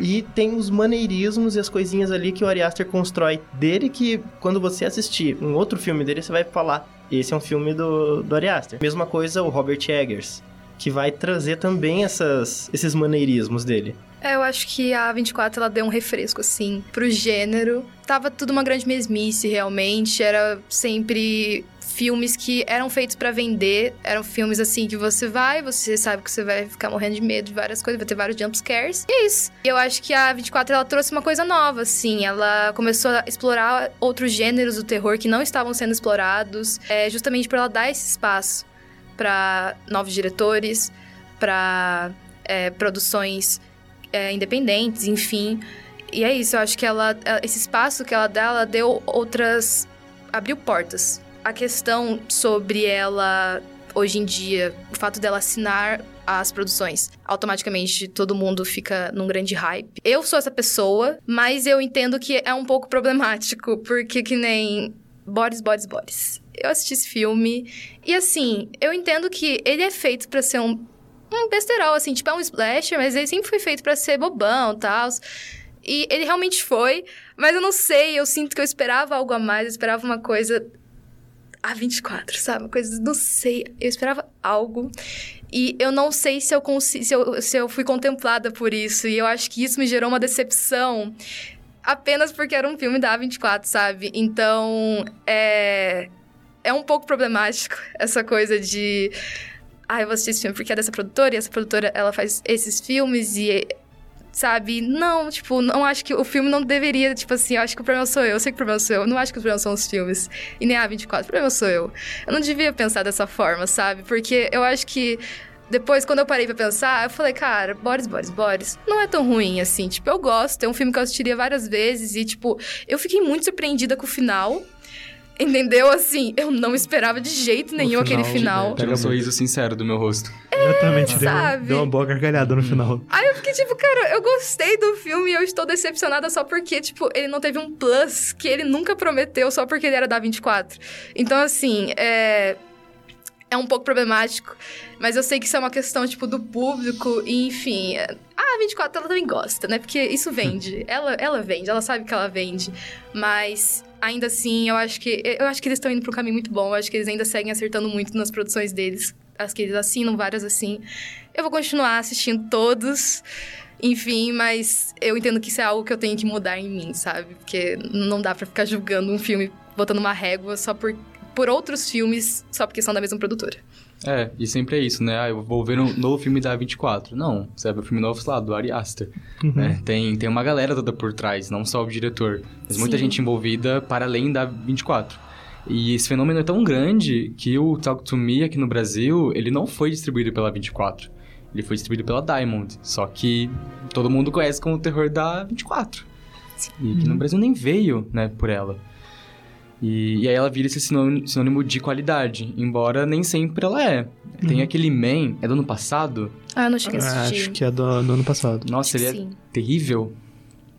E tem os maneirismos e as coisinhas ali que o Ari Aster constrói dele que quando você assistir um outro filme dele, você vai falar, esse é um filme do, do Ari Aster. Mesma coisa o Robert Eggers, que vai trazer também essas, esses maneirismos dele. É, eu acho que a 24 ela deu um refresco, assim, pro gênero. Tava tudo uma grande mesmice, realmente. Era sempre filmes que eram feitos pra vender. Eram filmes, assim, que você vai, você sabe que você vai ficar morrendo de medo de várias coisas, vai ter vários jumpscares. E é isso. E eu acho que a 24 ela trouxe uma coisa nova, assim. Ela começou a explorar outros gêneros do terror que não estavam sendo explorados. É, justamente pra ela dar esse espaço pra novos diretores, pra é, produções é, independentes, enfim. E é isso, eu acho que ela- esse espaço que ela dá, ela deu outras. abriu portas. A questão sobre ela, hoje em dia, o fato dela assinar as produções, automaticamente todo mundo fica num grande hype. Eu sou essa pessoa, mas eu entendo que é um pouco problemático, porque que nem Boris, Boris, Boris. Eu assisti esse filme e assim, eu entendo que ele é feito pra ser um um besterol, assim, tipo, é um slasher, mas ele sempre foi feito pra ser bobão tal. E ele realmente foi, mas eu não sei, eu sinto que eu esperava algo a mais, eu esperava uma coisa. A 24, sabe? Uma coisa, não sei. Eu esperava algo. E eu não sei se eu, se, eu, se eu fui contemplada por isso. E eu acho que isso me gerou uma decepção. Apenas porque era um filme da A24, sabe? Então, é. É um pouco problemático essa coisa de ah, eu vou assistir esse filme porque é dessa produtora, e essa produtora, ela faz esses filmes e... Sabe? Não, tipo, não acho que o filme não deveria, tipo assim, eu acho que o problema sou eu, eu sei que o problema sou eu, eu não acho que o problema são os filmes. E nem a 24, o problema sou eu. Eu não devia pensar dessa forma, sabe? Porque eu acho que depois, quando eu parei pra pensar, eu falei, cara, Boris, Boris, Boris, não é tão ruim assim. Tipo, eu gosto, é um filme que eu assistiria várias vezes e, tipo, eu fiquei muito surpreendida com o final. Entendeu? Assim, eu não esperava de jeito nenhum aquele final. Tira um sorriso sincero do meu rosto. Eu também tirei uma- sabe? deu uma boa gargalhada no final. Aí eu fiquei tipo, cara, eu gostei do filme e eu estou decepcionada só porque, tipo, ele não teve um plus que ele nunca prometeu só porque ele era da 24. Então, assim, é. É um pouco problemático, mas eu sei que isso é uma questão, tipo, do público, e enfim. é- A 24 ela também gosta, né? Porque isso vende. ela, ela vende, ela sabe que ela vende. Mas ainda assim, eu acho que. Eu acho que eles estão indo pra um caminho muito bom. Eu acho que eles ainda seguem acertando muito nas produções deles. As que eles assinam, várias assim. Eu vou continuar assistindo todos. Enfim, mas eu entendo que isso é algo que eu tenho que mudar em mim, sabe? Porque não dá pra ficar julgando um filme, botando uma régua só por por outros filmes só porque são da mesma produtora. É, e sempre é isso, né? Ah, eu vou ver um novo filme da 24. Não, você vai ver o filme novo, sei lá, do Ari Aster. né? Tem, tem uma galera toda por trás, não só o diretor. Mas muita Sim. gente envolvida para além da 24. E esse fenômeno é tão grande que o Talk To Me aqui no Brasil, ele não foi distribuído pela 24. Ele foi distribuído pela Diamond. Só que todo mundo conhece como o terror da 24. E aqui no Brasil nem veio, né, por ela. E, e aí ela vira esse sinônimo, sinônimo de qualidade, embora nem sempre ela é. Tem aquele Man, é do ano passado. Ah, não cheguei a assistir. acho que é do, do ano passado. Nossa, ele é Sim. terrível.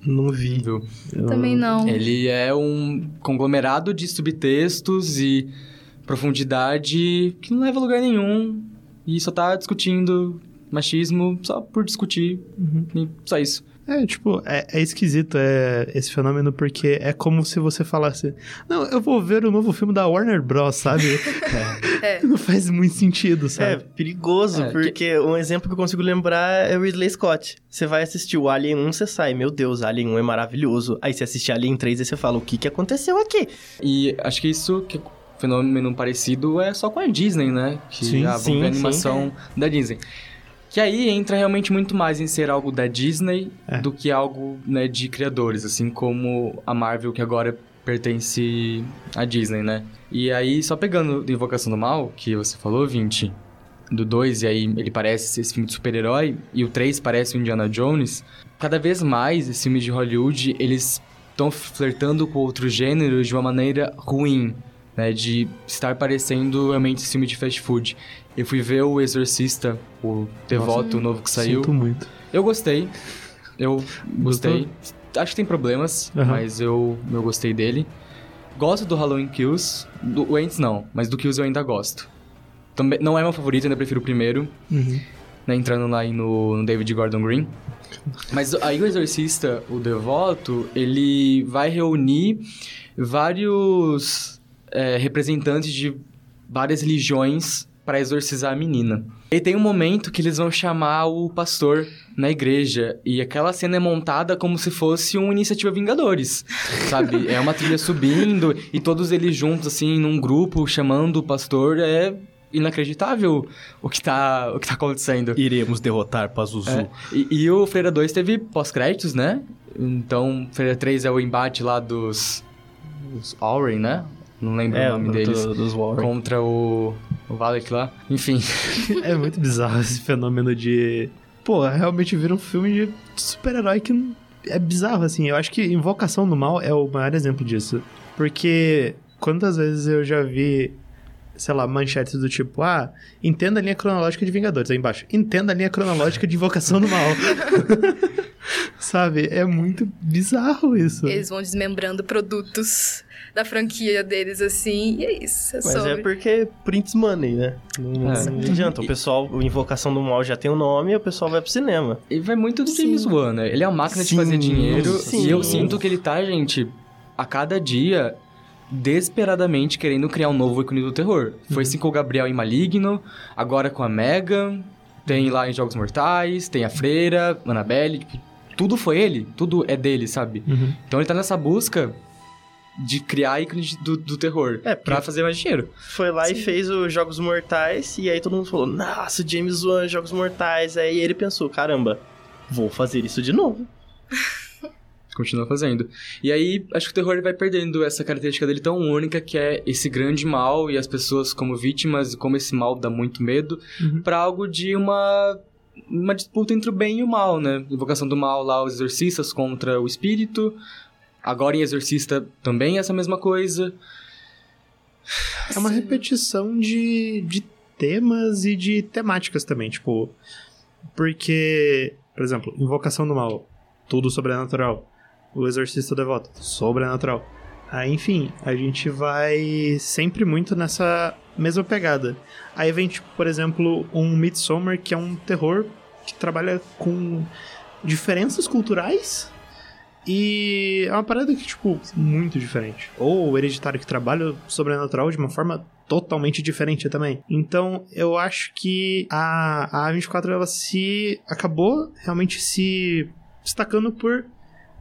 Não vi. terrível. Eu- Também não. Ele é um conglomerado de subtextos e profundidade que não leva a lugar nenhum. E só tá discutindo machismo só por discutir. E só isso. É, tipo, é, é esquisito é, esse fenômeno, porque é como se você falasse: Não, eu vou ver o novo filme da Warner Bros, sabe? É. Não faz muito sentido, É sabe? perigoso, É, porque um exemplo que eu consigo lembrar é o Ridley Scott. Você vai assistir o Alien 1, você sai, meu Deus, Alien 1 é maravilhoso. Aí você assiste Alien 3 e você fala, o que que aconteceu aqui? E acho que isso, que fenômeno parecido, é só com a Disney, né? Que Sim, ah, sim, ver a sim. animação da Disney. Que aí entra realmente muito mais em ser algo da Disney É. do que algo né, de criadores, assim como a Marvel, que agora pertence à Disney, né? E aí, só pegando do Invocação do Mal, que você falou, 20, do 2, e aí ele parece esse filme de super-herói, e o 3 parece o Indiana Jones, cada vez mais esses filmes de Hollywood, eles estão flertando com outros gêneros de uma maneira ruim, né? De estar parecendo realmente esse filme de fast food. Eu fui ver o Exorcista, o Devoto, o novo que saiu. Sinto muito. Eu gostei. Eu gostei. Acho que tem problemas, Aham. mas eu, eu gostei dele. Gosto do Halloween Kills. Do o Ents não, mas do Kills eu ainda gosto. Também, não é meu favorito, ainda prefiro o primeiro. Uhum. Né, entrando lá no, no David Gordon Green. Mas aí o Exorcista, o Devoto, ele vai reunir vários é, representantes de várias religiões para exorcizar a menina. E tem um momento que eles vão chamar o pastor na igreja e aquela cena é montada como se fosse uma iniciativa Vingadores, sabe? É uma trilha subindo e todos eles juntos assim num grupo chamando o pastor é inacreditável o que tá o que tá acontecendo. Iremos derrotar Pazuzu. É, e, e o Freira 2 teve pós-créditos, né? Então, Freira 3 é o embate lá dos. dos Auren, né? Não lembro É, o nome deles. do- dos Warren. Contra o. o Valek lá. Enfim. É muito bizarro esse fenômeno de. Pô, realmente vira um filme de super-herói que é bizarro, assim. Eu acho que Invocação do Mal é o maior exemplo disso. Porque quantas vezes eu já vi, sei lá, manchetes do tipo, ah, entenda a linha cronológica de Vingadores, aí embaixo. Entenda a linha cronológica de Invocação do Mal. Sabe? É muito bizarro isso. Eles vão desmembrando produtos da franquia deles, assim, e é isso. É Mas sobre. é porque prints money, né? Não, É. não adianta. O pessoal, o Invocação do Mal já tem o nome e o pessoal vai pro cinema. E vai muito do James Wan, né? Ele é uma máquina Sim, de fazer dinheiro. sim. E eu sinto que ele tá, gente, a cada dia. Desesperadamente querendo criar um novo ícone do terror. Foi assim com o Gabriel em Maligno, agora com a Megan, tem lá em Jogos Mortais, tem a Freira, Annabelle, tipo, tudo foi ele, tudo é dele, sabe? Uhum. Então ele tá nessa busca de criar ícones do, do terror É, pra fazer mais dinheiro. Foi lá e fez os Jogos Mortais e aí todo mundo falou, nossa, James Wan, Jogos Mortais. Aí ele pensou, caramba, vou fazer isso de novo. Continua fazendo. E aí, acho que o terror ele vai perdendo essa característica dele tão única, que é esse grande mal e as pessoas como vítimas, e como esse mal dá muito medo, Uhum. pra algo de uma uma disputa entre o bem e o mal, né? Invocação do mal lá, os exorcistas contra o espírito. Agora em Exorcista também é essa mesma coisa. É uma repetição de, de temas e de temáticas também, tipo. Porque, por exemplo, Invocação do Mal, tudo sobrenatural. O Exorcista Devoto, sobrenatural. Aí, enfim, a gente vai sempre muito nessa mesma pegada. Aí vem, tipo, por exemplo, um Midsommar, que é um terror que trabalha com diferenças culturais e é uma parada que, tipo, muito diferente. Ou o Hereditário que trabalha o sobrenatural de uma forma totalmente diferente também. Então, eu acho que a, a A24 ela se acabou realmente se destacando por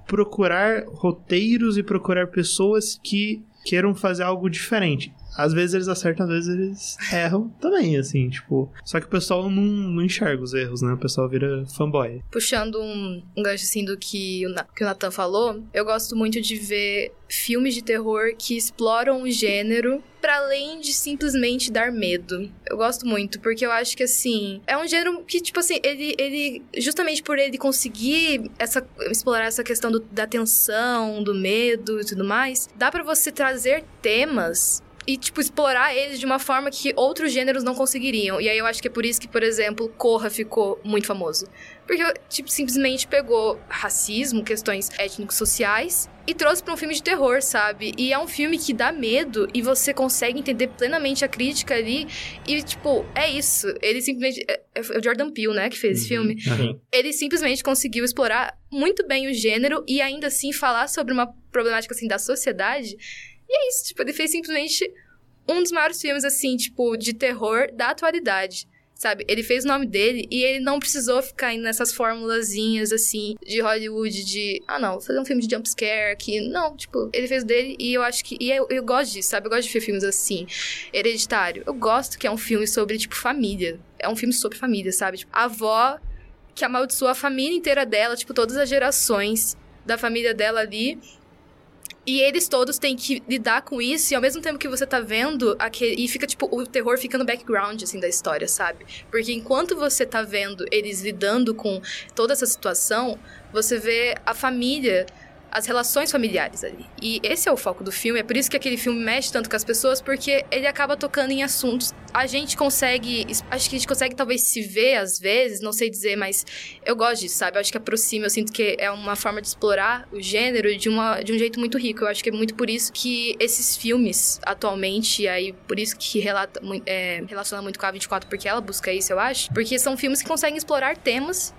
procurar roteiros e procurar pessoas que queiram fazer algo diferente. Às vezes eles acertam, às vezes eles erram também, assim, tipo. Só que o pessoal não, não enxerga os erros, né? O pessoal vira fanboy. Puxando um, um gancho assim do que o, que o Nathan falou, eu gosto muito de ver filmes de terror que exploram o gênero para além de simplesmente dar medo. Eu gosto muito, porque eu acho que assim, é um gênero que, tipo assim, ele, ele justamente por ele conseguir essa, explorar essa questão do- da tensão, do medo e tudo mais, dá pra você trazer temas e, tipo, explorar eles de uma forma que outros gêneros não conseguiriam. E aí eu acho que é por isso que, por exemplo, Corra ficou muito famoso. Porque, tipo, simplesmente pegou racismo, questões étnico-sociais e trouxe pra um filme de terror, sabe? E é um filme que dá medo e você consegue entender plenamente a crítica ali. E, tipo, é isso. Ele simplesmente. É é o Jordan Peele, né, que fez esse filme. Sim. Ele simplesmente conseguiu explorar muito bem o gênero e ainda assim falar sobre uma problemática, assim, da sociedade. E é isso, tipo, ele fez simplesmente um dos maiores filmes, assim, tipo, de terror da atualidade. Sabe? Ele fez o nome dele e ele não precisou ficar indo nessas formulazinhas, assim, de Hollywood, de. Ah, não, vou fazer um filme de jumpscare aqui. Não, tipo, ele fez o dele e eu acho que. E eu, eu gosto disso, sabe? Eu gosto de ver filmes assim. Hereditário. Eu gosto que é um filme sobre, tipo, família. É um filme sobre família, sabe? Tipo, a avó que amaldiçoa a família inteira dela, tipo, todas as gerações da família dela ali. E eles todos têm que lidar com isso, e ao mesmo tempo que você tá vendo, aquele, e fica, tipo, o terror fica no background, assim, da história, sabe? Porque enquanto você tá vendo eles lidando com toda essa situação, você vê a família, as relações familiares ali. E esse é o foco do filme, é por isso que aquele filme mexe tanto com as pessoas, porque ele acaba tocando em assuntos. A gente consegue, acho que a gente consegue talvez se ver às vezes, não sei dizer, mas eu gosto disso, sabe? Eu acho que aproxima, eu sinto que é uma forma de explorar o gênero de, uma, de um jeito muito rico. Eu acho que é muito por isso que esses filmes, atualmente, aí por isso que relata, é, relaciona muito com a 24, porque ela busca isso, eu acho. Porque são filmes que conseguem explorar temas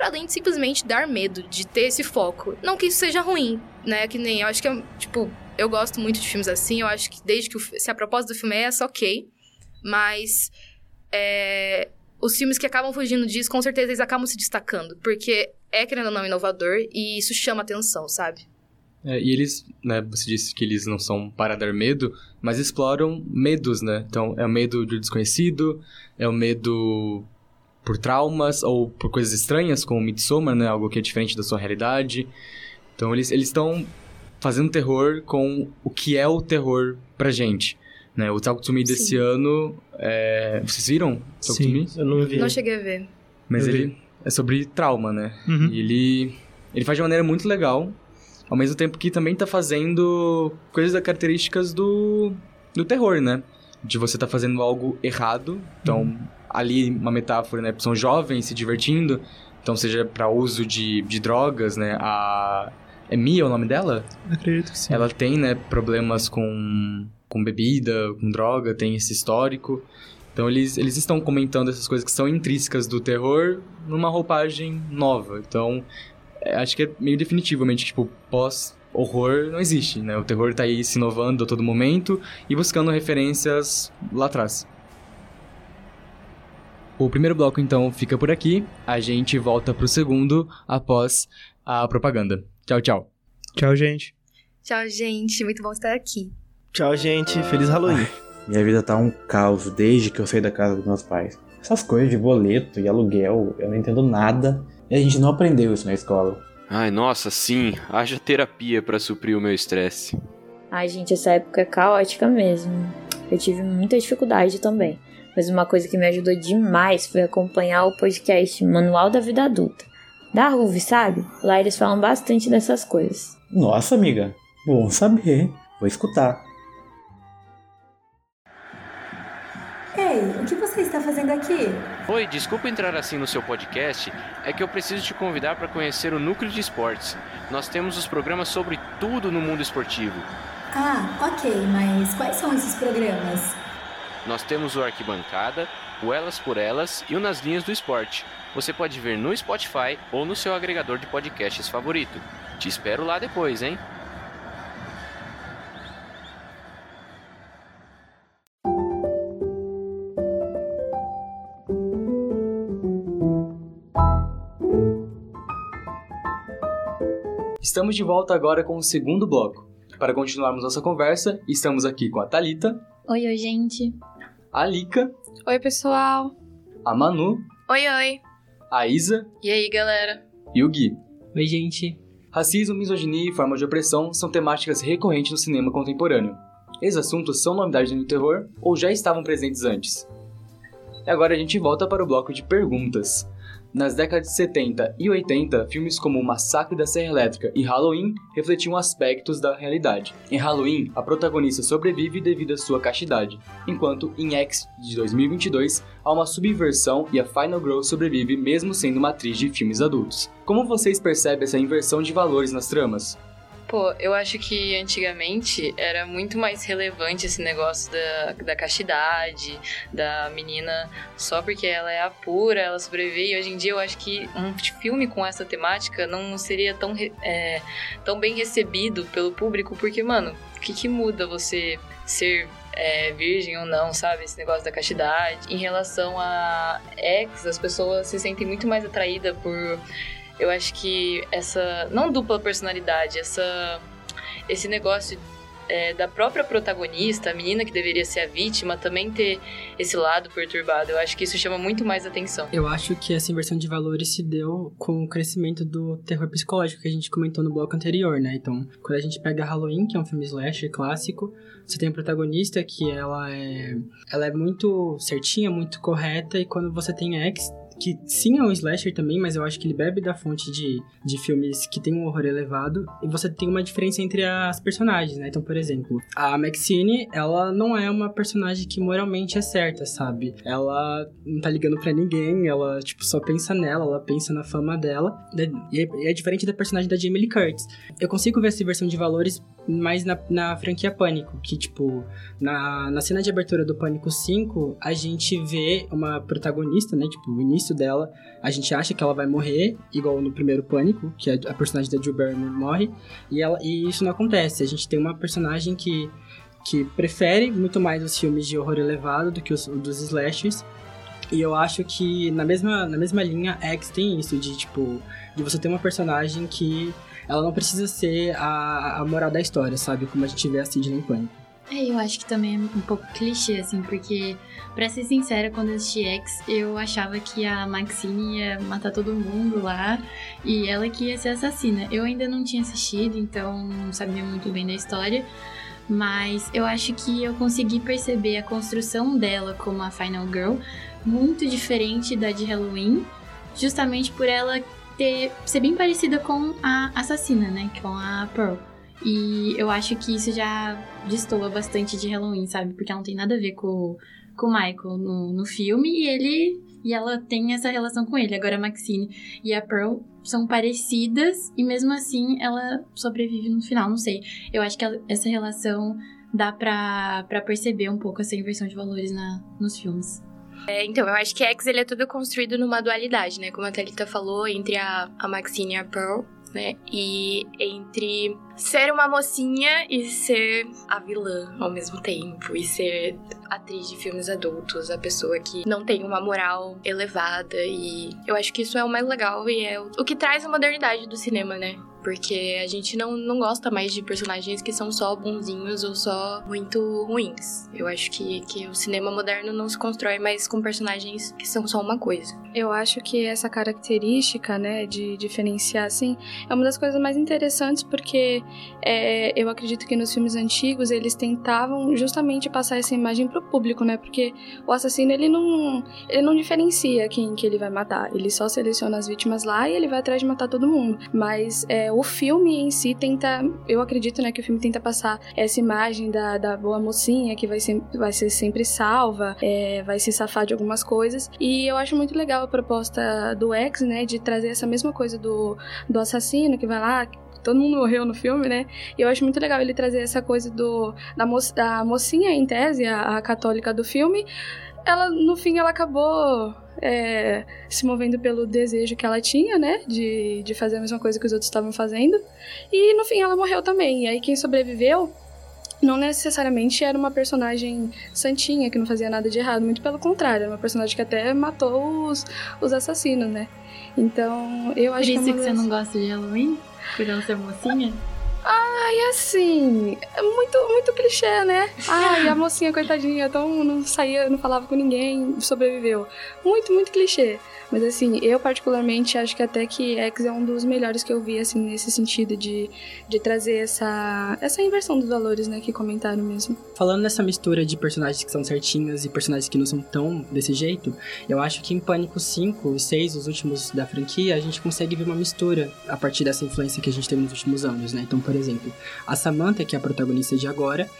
pra além de simplesmente dar medo, de ter esse foco. Não que isso seja ruim, né? Que nem, eu acho que, é, tipo, eu gosto muito de filmes assim, eu acho que desde que, o, se a proposta do filme é essa, ok. Mas, é, os filmes que acabam fugindo disso, com certeza eles acabam se destacando, porque é, querendo ou não, inovador, e isso chama atenção, sabe? É, e eles, né, você disse que eles não são para dar medo, mas exploram medos, né? Então, é o medo do desconhecido, é o medo por traumas ou por coisas estranhas, como Midsommar, né? Algo que é diferente da sua realidade. Então, eles eles estão fazendo terror com o que é o terror pra gente. Né? O Me desse Sim. ano, é... vocês viram? To Sim. Eu não vi. Não cheguei a ver. Mas Eu vi. ele é sobre trauma, né? Uhum. E ele, ele faz de maneira muito legal, ao mesmo tempo que também tá fazendo coisas da características do, do terror, né? De você tá fazendo algo errado. Então, ali uma metáfora, né? São jovens se divertindo. Então, seja para uso de, de drogas, né? A. É Mia o nome dela? Acredito que sim. Ela tem, né, problemas com, com bebida, com droga, tem esse histórico. Então eles, eles estão comentando essas coisas que são intrínsecas do terror numa roupagem nova. Então, é, acho que é meio definitivamente, tipo, pós-horror não existe, né? O terror tá aí se inovando a todo momento e buscando referências lá atrás. O primeiro bloco, então, fica por aqui. A gente volta pro segundo após a propaganda. Tchau, tchau. Tchau, gente. Tchau, gente. Muito bom estar aqui. Tchau, gente. Feliz Halloween. Minha vida tá um caos desde que eu saí da casa dos meus pais. Essas coisas de boleto e aluguel, eu não entendo nada. E a gente não aprendeu isso na escola. Ai, nossa, sim. Haja terapia pra suprir o meu estresse. Ai, gente, essa época é caótica mesmo. Eu tive muita dificuldade também. Mas uma coisa que me ajudou demais foi acompanhar o podcast Manual da Vida Adulta. Da RUV, sabe? Lá eles falam bastante dessas coisas. Nossa, amiga, bom saber. Vou escutar. Ei, o que você está fazendo aqui? Oi, desculpa entrar assim no seu podcast, é que eu preciso te convidar para conhecer o Núcleo de Esportes. Nós temos os programas sobre tudo no mundo esportivo. Ah, ok, mas quais são esses programas? Nós temos o Arquibancada, o Elas por Elas e o Nas Linhas do Esporte. Você pode ver no Spotify ou no seu agregador de podcasts favorito. Te espero lá depois, hein? Estamos de volta agora com o segundo bloco. Para continuarmos nossa conversa, estamos aqui com a Talita, Oi, oi, gente. A Lika, Oi, pessoal. a Manu, Oi, oi. a Isa E aí, galera? e o Gui. Oi, gente. Racismo, misoginia e formas de opressão são temáticas recorrentes no cinema contemporâneo. Esses assuntos são novidades no terror ou já estavam presentes antes? E agora a gente volta para o bloco de perguntas. Nas décadas de 70 e 80, filmes como O Massacre da Serra Elétrica e Halloween refletiam aspectos da realidade. Em Halloween, a protagonista sobrevive devido à sua castidade, enquanto em X de 2022 há uma subversão e a Final Girl sobrevive mesmo sendo uma atriz de filmes adultos. Como vocês percebem essa inversão de valores nas tramas? Pô, eu acho que antigamente era muito mais relevante esse negócio da, da castidade, da menina só porque ela é a pura, ela sobrevive. E hoje em dia eu acho que um filme com essa temática não seria tão, é, tão bem recebido pelo público, porque, mano, o que, que muda você ser é, virgem ou não, sabe? Esse negócio da castidade. Em relação a ex, as pessoas se sentem muito mais atraídas por eu acho que essa não dupla personalidade, essa esse negócio é, da própria protagonista, a menina que deveria ser a vítima, também ter esse lado perturbado. Eu acho que isso chama muito mais atenção. Eu acho que essa inversão de valores se deu com o crescimento do terror psicológico que a gente comentou no bloco anterior, né? Então, quando a gente pega Halloween, que é um filme slasher clássico, você tem a protagonista que ela é, ela é muito certinha, muito correta, e quando você tem X, que sim é um slasher também, mas eu acho que ele bebe da fonte de, de filmes que tem um horror elevado, e você tem uma diferença entre as personagens, né? Então, por exemplo, a Maxine, ela não é uma personagem que moralmente é certa, sabe? Ela não tá ligando pra ninguém, ela, tipo, só pensa nela, ela pensa na fama dela, e é, é diferente da personagem da Jamie Lee Curtis. Eu consigo ver essa inversão de valores mais na, na franquia Pânico, que, tipo, na, na cena de abertura do Pânico 5, a gente vê uma protagonista, né? Tipo, o início dela, a gente acha que ela vai morrer, igual no primeiro Pânico, que a, personagem da Drew Barrymore morre, e, ela, e isso não acontece. A gente tem uma personagem que, que prefere muito mais os filmes de horror elevado do que os dos slashers, e eu acho que na mesma, na mesma linha, X tem isso, de tipo, de você ter uma personagem que ela não precisa ser a, a moral da história, sabe? Como a gente vê a Sidney em Pânico. É, eu acho que também é um pouco clichê, assim, porque, pra ser sincera, quando eu assisti X, eu achava que a Maxine ia matar todo mundo lá e ela que ia ser assassina. Eu ainda não tinha assistido, então não sabia muito bem da história, mas eu acho que eu consegui perceber a construção dela como a Final Girl muito diferente da de Halloween, justamente por ela ter, ser bem parecida com a assassina, né? Com a Pearl. E eu acho que isso já destoa bastante de Halloween, sabe? Porque ela não tem nada a ver com, com o Michael no, no filme e ele. E ela tem essa relação com ele. Agora a Maxine e a Pearl são parecidas e mesmo assim ela sobrevive no final, não sei. Eu acho que ela- essa relação dá pra, perceber um pouco essa inversão de valores na, nos filmes. É, então, eu acho que X ele é tudo construído numa dualidade, né? Como a Thalita falou, entre a, a Maxine e a Pearl, né? E entre ser uma mocinha e ser a vilã ao mesmo tempo. E ser atriz de filmes adultos, a pessoa que não tem uma moral elevada. E eu acho que isso é o mais legal e é o, que traz a modernidade do cinema, né? Porque a gente não, não gosta mais de personagens que são só bonzinhos ou só muito ruins. Eu acho que, que o cinema moderno não se constrói mais com personagens que são só uma coisa. Eu acho que essa característica, né, de diferenciar, assim, é uma das coisas mais interessantes porque é, eu acredito que nos filmes antigos eles tentavam justamente passar essa imagem pro público, né, porque o assassino ele não, ele não diferencia quem que ele vai matar, ele só seleciona as vítimas lá e ele vai atrás de matar todo mundo. Mas é, o filme em si tenta, eu acredito, né, que o filme tenta passar essa imagem da, da boa mocinha que vai ser, vai ser sempre salva, é, vai se safar de algumas coisas. E eu acho muito legal a proposta do X, né, de trazer essa mesma coisa do, do assassino que vai lá, todo mundo morreu no filme, né? E eu acho muito legal ele trazer essa coisa do da, mo da mocinha, em tese, a, a católica do filme. Ela, no fim, ela acabou é, se movendo pelo desejo que ela tinha, né? De, de fazer a mesma coisa que os outros estavam fazendo. E no fim ela morreu também. E aí quem sobreviveu não necessariamente era uma personagem santinha que não fazia nada de errado, muito pelo contrário, era uma personagem que até matou os, os assassinos, né? Então, eu Por acho isso que, é que você das- não gosta de Halloween? Por ela ser mocinha? Ai, assim, é muito, muito clichê, né? Ai, a mocinha, coitadinha, então não saía, não falava com ninguém, sobreviveu. Muito, muito clichê. Mas assim, eu particularmente acho que até que X é um dos melhores que eu vi, assim, nesse sentido de, de trazer essa, essa inversão dos valores, né, que comentaram mesmo. Falando nessa mistura de personagens que são certinhos e personagens que não são tão desse jeito, eu acho que em Pânico 5 e 6, os últimos da franquia, a gente consegue ver uma mistura a partir dessa influência que a gente teve nos últimos anos, né? Então, por exemplo, a Samantha, que é a protagonista de agora,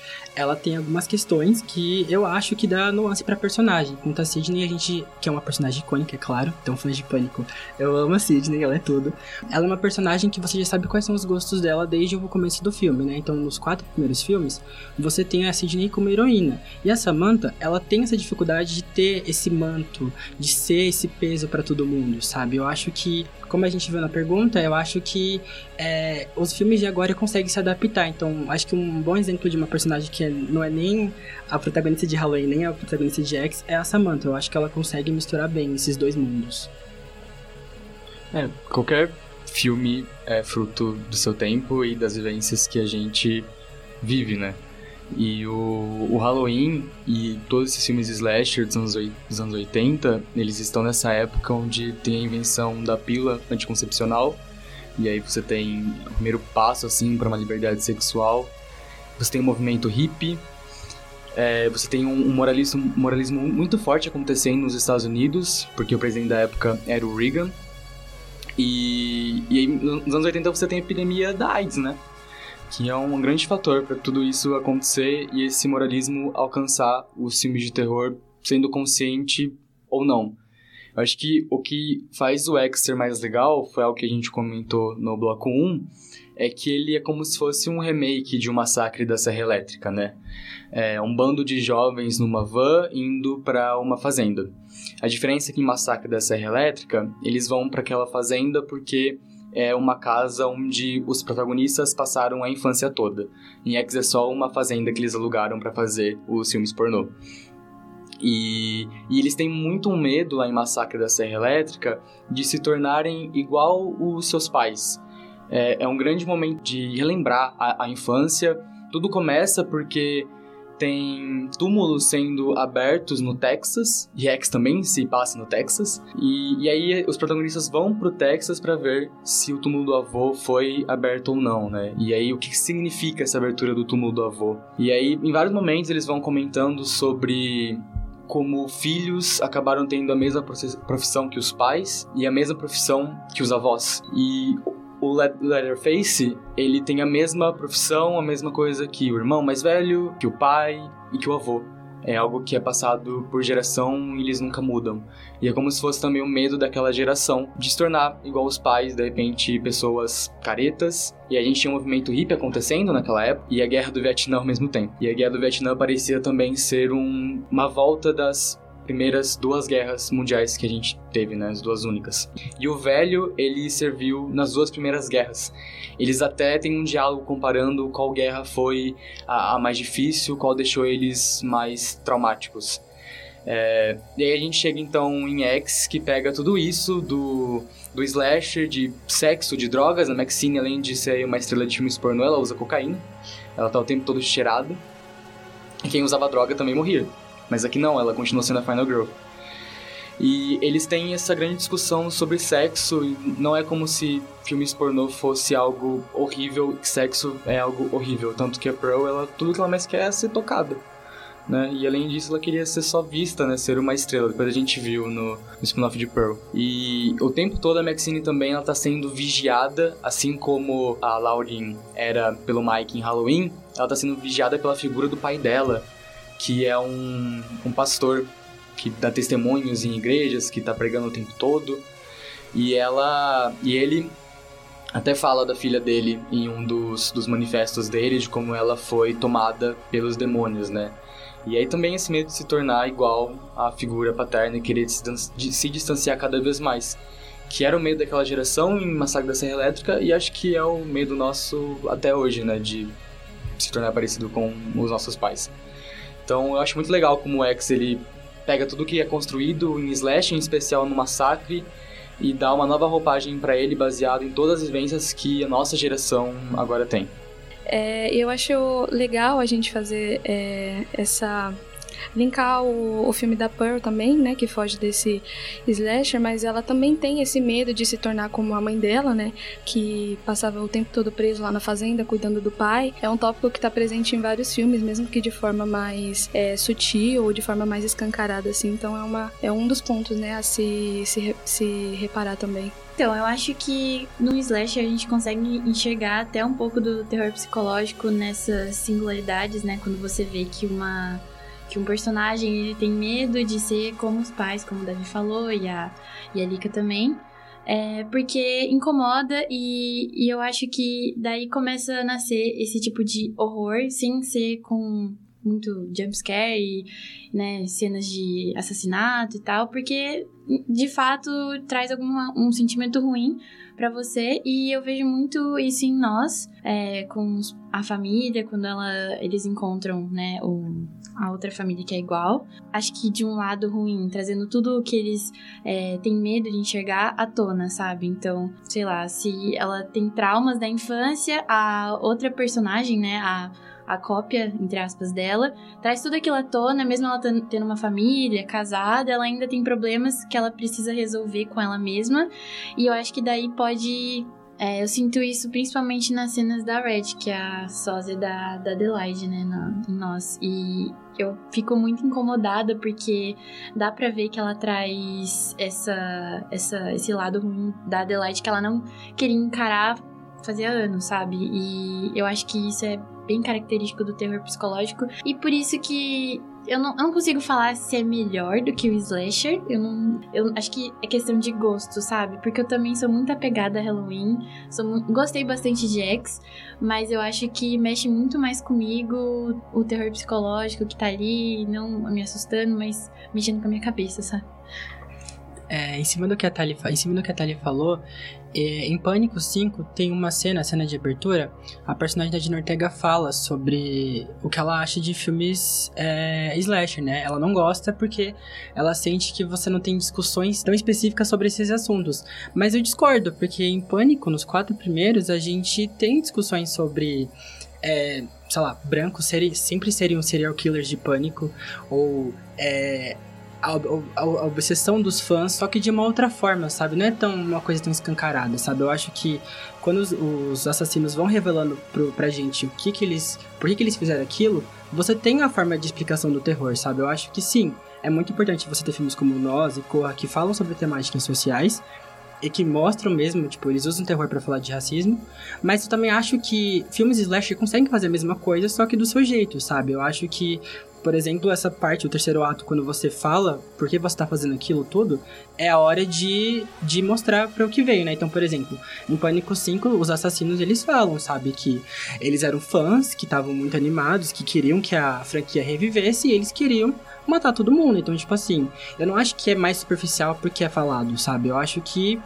ela tem algumas questões que eu acho que dá nuance pra personagem. Quanto a Sidney, a gente, que é uma personagem icônica, é claro, então fãs de Pânico, eu amo a Sidney, ela é tudo. Ela é uma personagem que você já sabe quais são os gostos dela desde o começo do filme, né? Então, nos quatro primeiros filmes, você tem a Sidney como heroína. E a Samantha, ela tem essa dificuldade de ter esse manto, de ser esse peso para todo mundo, sabe? Eu acho que, como a gente viu na pergunta, eu acho que é, os filmes de agora conseguem se adaptar. Então, acho que um bom exemplo de uma personagem que não é nem a protagonista de Halloween, nem a protagonista de X, é a Samantha. Eu acho que ela consegue misturar bem esses dois mundos. É, qualquer filme é fruto do seu tempo e das vivências que a gente vive, né? E o, o Halloween e todos esses filmes slasher dos anos, dos anos 80, eles estão nessa época onde tem a invenção da pílula anticoncepcional. E aí você tem o primeiro passo, assim, para uma liberdade sexual. Você tem o movimento hippie. É, você tem um, um moralismo, moralismo muito forte acontecendo nos Estados Unidos, porque o presidente da época era o Reagan. E, e aí, nos anos 80 você tem a epidemia da AIDS, né? Que é um grande fator para tudo isso acontecer e esse moralismo alcançar os filmes de terror, sendo consciente ou não. Eu acho que o que faz o X ser mais legal, foi algo que a gente comentou no bloco 1, é que ele é como se fosse um remake de um massacre da Serra Elétrica, né? É um bando de jovens numa van indo para uma fazenda. A diferença é que em Massacre da Serra Elétrica, eles vão para aquela fazenda porque é uma casa onde os protagonistas passaram a infância toda. Em X é só uma fazenda que eles alugaram para fazer os filmes pornô. E, e, eles têm muito medo lá em Massacre da Serra Elétrica de se tornarem igual os seus pais. É, é um grande momento de relembrar a, a infância. Tudo começa porque tem túmulos sendo abertos no Texas, e X também se passa no Texas, e, e aí os protagonistas vão pro Texas para ver se o túmulo do avô foi aberto ou não, né? E aí o que significa essa abertura do túmulo do avô? E aí em vários momentos eles vão comentando sobre como filhos acabaram tendo a mesma profissão que os pais e a mesma profissão que os avós. E o Leatherface, ele tem a mesma profissão, a mesma coisa que o irmão mais velho, que o pai e que o avô. É algo que é passado por geração e eles nunca mudam. E é como se fosse também o medo daquela geração de se tornar igual os pais, de repente, pessoas caretas. E a gente tinha um movimento hippie acontecendo naquela época e a guerra do Vietnã ao mesmo tempo. E a guerra do Vietnã parecia também ser um, uma volta das primeiras duas guerras mundiais que a gente teve, né, as duas únicas. E o velho, ele serviu nas duas primeiras guerras. Eles até têm um diálogo comparando qual guerra foi a, a mais difícil, qual deixou eles mais traumáticos. É, e aí a gente chega então em X, que pega tudo isso do, do slasher, de sexo, de drogas. A Maxine, além de ser uma estrela de filmes pornô, ela usa cocaína. Ela tá o tempo todo cheirada. E quem usava droga também morria. Mas aqui não, ela continua sendo a Final Girl. E eles têm essa grande discussão sobre sexo, e não é como se filmes pornô fosse algo horrível, sexo é algo horrível. Tanto que a Pearl, ela, tudo que ela mais quer é ser tocada. Né? E além disso, ela queria ser só vista, né? Ser uma estrela. Depois a gente viu no, no spin-off de Pearl. E o tempo todo a Maxine também ela tá sendo vigiada, assim como a Lauren era pelo Mike em Halloween, ela tá sendo vigiada pela figura do pai dela, que é um, um pastor que dá testemunhos em igrejas, que está pregando o tempo todo. E ela e ele até fala da filha dele em um dos, dos manifestos dele de como ela foi tomada pelos demônios, né? E aí também esse medo de se tornar igual à figura paterna e querer se, distanciar cada vez mais. Que era o medo daquela geração em Massacre da Serra Elétrica e acho que é o medo nosso até hoje, né? De se tornar parecido com os nossos pais. Então eu acho muito legal como o X ele pega tudo que é construído em Slash, em especial no Massacre, e dá uma nova roupagem para ele baseado em todas as vivências que a nossa geração agora tem. É, eu acho legal a gente fazer é, essa linkar o, o filme da Pearl também, né, que foge desse slasher, mas ela também tem esse medo de se tornar como a mãe dela, né, que passava o tempo todo preso lá na fazenda cuidando do pai. É um tópico que está presente em vários filmes, mesmo que de forma mais é, sutil ou de forma mais escancarada, assim. Então é uma é um dos pontos, né, a se se, se reparar também. Então, eu acho que no Slash a gente consegue enxergar até um pouco do terror psicológico nessas singularidades, né? Quando você vê que uma que um personagem ele tem medo de ser como os pais, como o Davi falou, e a, e a Lika também. É, porque incomoda e, e eu acho que daí começa a nascer esse tipo de horror sem ser com muito jumpscare e né, cenas de assassinato e tal, porque de fato traz alguma, um sentimento ruim para você e eu vejo muito isso em nós, é, com a família, quando ela, eles encontram né, o, a outra família que é igual. Acho que de um lado ruim, trazendo tudo que eles é, têm medo de enxergar à tona, sabe? Então, sei lá, se ela tem traumas da infância, a outra personagem, né, a a cópia, entre aspas, dela, traz tudo aquilo à tona, mesmo ela tendo uma família, casada, ela ainda tem problemas que ela precisa resolver com ela mesma. E eu acho que daí pode é, eu sinto isso principalmente nas cenas da Red, que é a sósia da, da Adelaide, né, na, nós. E eu fico muito incomodada porque dá pra ver que ela traz essa, essa, esse lado ruim da Adelaide que ela não queria encarar fazia anos, sabe? E eu acho que isso é bem característico do terror psicológico. E por isso que eu não, eu não consigo falar se é melhor do que o slasher. Eu não. Eu acho que é questão de gosto, sabe? Porque eu também sou muito apegada a Halloween. Sou, gostei bastante de X, mas eu acho que mexe muito mais comigo o terror psicológico que tá ali, não me assustando, mas mexendo com a minha cabeça, sabe? É, em cima do que a Tali, em cima do que a falou, é, em Pânico 5 tem uma cena, a cena de abertura, a personagem da Gina Ortega fala sobre o que ela acha de filmes é, slasher, né? Ela não gosta porque ela sente que você não tem discussões tão específicas sobre esses assuntos. Mas eu discordo, porque em Pânico, nos quatro primeiros, a gente tem discussões sobre é, sei lá, brancos seri sempre seriam serial killers de pânico, ou é, a, a, a, obsessão dos fãs, só que de uma outra forma, sabe? Não é tão uma coisa tão escancarada, sabe? Eu acho que quando os, os assassinos vão revelando pro, pra gente o que que eles... Por que que eles fizeram aquilo, você tem a forma de explicação do terror, sabe? Eu acho que sim, é muito importante você ter filmes como Nós e Corra que falam sobre temáticas sociais, e que mostram mesmo, tipo, eles usam terror para falar de racismo, mas eu também acho que filmes slasher conseguem fazer a mesma coisa, só que do seu jeito, sabe? Eu acho que por exemplo, essa parte, o terceiro ato, quando você fala por que você tá fazendo aquilo tudo, é a hora de, de mostrar para o que veio, né? Então, por exemplo, em Pânico 5, os assassinos, eles falam, sabe? Que eles eram fãs, que estavam muito animados, que queriam que a franquia revivesse e eles queriam matar todo mundo. Então, tipo assim, eu não acho que é mais superficial porque é falado, sabe? Eu acho que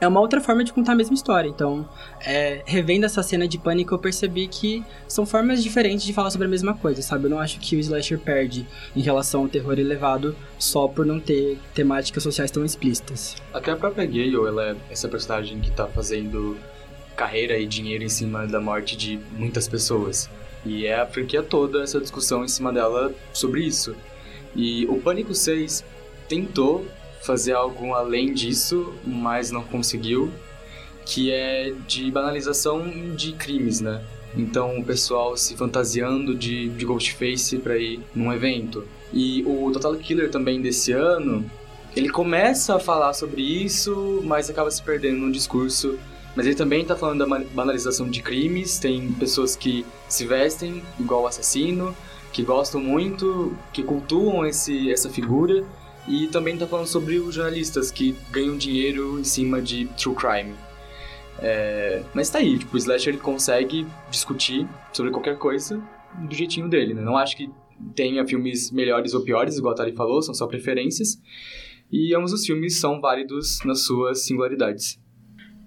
é uma outra forma de contar a mesma história. Então, é, revendo essa cena de pânico, eu percebi que são formas diferentes de falar sobre a mesma coisa, sabe? Eu não acho que o slasher perde em relação ao terror elevado só por não ter temáticas sociais tão explícitas. Até a própria Gale, ela é essa personagem que tá fazendo carreira e dinheiro em cima da morte de muitas pessoas. E é a franquia toda essa discussão em cima dela sobre isso. E o Pânico 6 tentou fazer algo além disso, mas não conseguiu, que é de banalização de crimes, né? Então o pessoal se fantasiando de, de Ghostface para ir num evento. E o Total Killer também desse ano, ele começa a falar sobre isso, mas acaba se perdendo no discurso. Mas ele também tá falando da banalização de crimes, tem pessoas que se vestem igual assassino, que gostam muito, que cultuam esse, essa figura, e também tá falando sobre os jornalistas que ganham dinheiro em cima de true crime. É, mas tá aí, tipo, o Slasher ele consegue discutir sobre qualquer coisa do jeitinho dele, né? Não acho que tenha filmes melhores ou piores, igual a Tari falou, são só preferências. E ambos os filmes são válidos nas suas singularidades.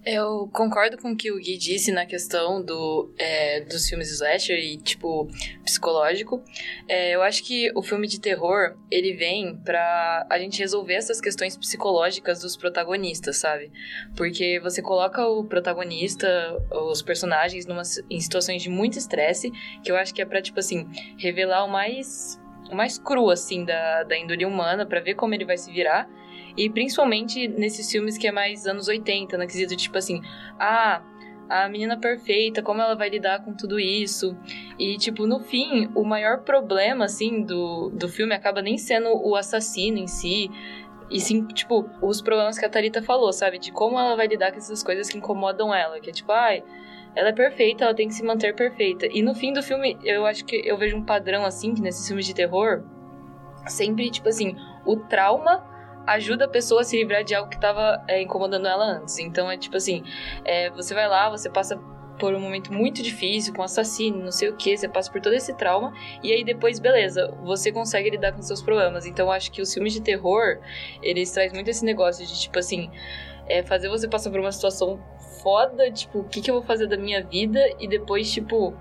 Eu concordo com o que o Gui disse na questão do, é, dos filmes slasher e, tipo, psicológico. É, eu acho que o filme de terror, ele vem pra a gente resolver essas questões psicológicas dos protagonistas, sabe? Porque você coloca o protagonista, os personagens, numa, em situações de muito estresse, que eu acho que é pra, tipo assim, revelar o mais, o mais cru, assim, da, da índole humana, para ver como ele vai se virar. E principalmente nesses filmes que é mais anos 80, no quesito tipo assim, ah, a menina perfeita, como ela vai lidar com tudo isso. E, tipo, no fim, o maior problema, assim, do, do filme acaba nem sendo o assassino em si. E sim, tipo, os problemas que a Thalita falou, sabe? De como ela vai lidar com essas coisas que incomodam ela. Que é tipo, ai, ela é perfeita, ela tem que se manter perfeita. E no fim do filme, eu acho que eu vejo um padrão, assim, que nesses filmes de terror, sempre, tipo assim, o trauma ajuda a pessoa a se livrar de algo que estava é, incomodando ela antes. Então é tipo assim, é, você vai lá, você passa por um momento muito difícil, com assassino, não sei o que, você passa por todo esse trauma, e aí depois, beleza, você consegue lidar com seus problemas. Então acho que os filmes de terror, eles trazem muito esse negócio de, tipo assim, é, fazer você passar por uma situação foda, tipo, o que, que eu vou fazer da minha vida, e depois, tipo,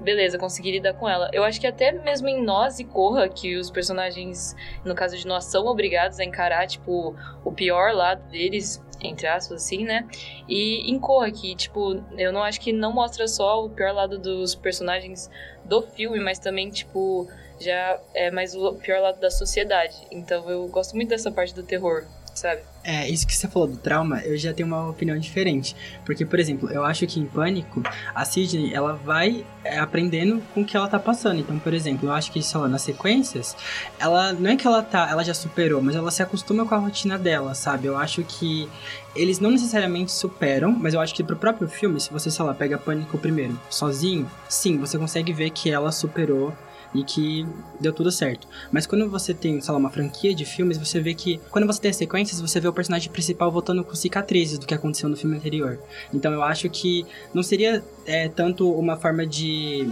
beleza, consegui lidar com ela. Eu acho que até mesmo em Nós e Corra, que os personagens, no caso de Nós, são obrigados a encarar, tipo, o pior lado deles, entre aspas, assim, né? E em Corra, que, tipo, eu não acho que não mostra só o pior lado dos personagens do filme, mas também, tipo, já é mais o pior lado da sociedade. Então eu gosto muito dessa parte do terror, sabe? É, isso que você falou do trauma, eu já tenho uma opinião diferente. Porque, por exemplo, eu acho que em Pânico, a Sidney, ela vai é, aprendendo com o que ela tá passando. Então, por exemplo, eu acho que, sei lá, nas sequências, ela não é que ela tá, ela já superou, mas ela se acostuma com a rotina dela, sabe? Eu acho que eles não necessariamente superam, mas eu acho que pro próprio filme, se você, sei lá, pega Pânico primeiro, sozinho, sim, você consegue ver que ela superou e que deu tudo certo. Mas quando você tem, sei lá, uma franquia de filmes, você vê que quando você tem as sequências, você vê o personagem principal voltando com cicatrizes do que aconteceu no filme anterior. Então eu acho que não seria é, tanto uma forma de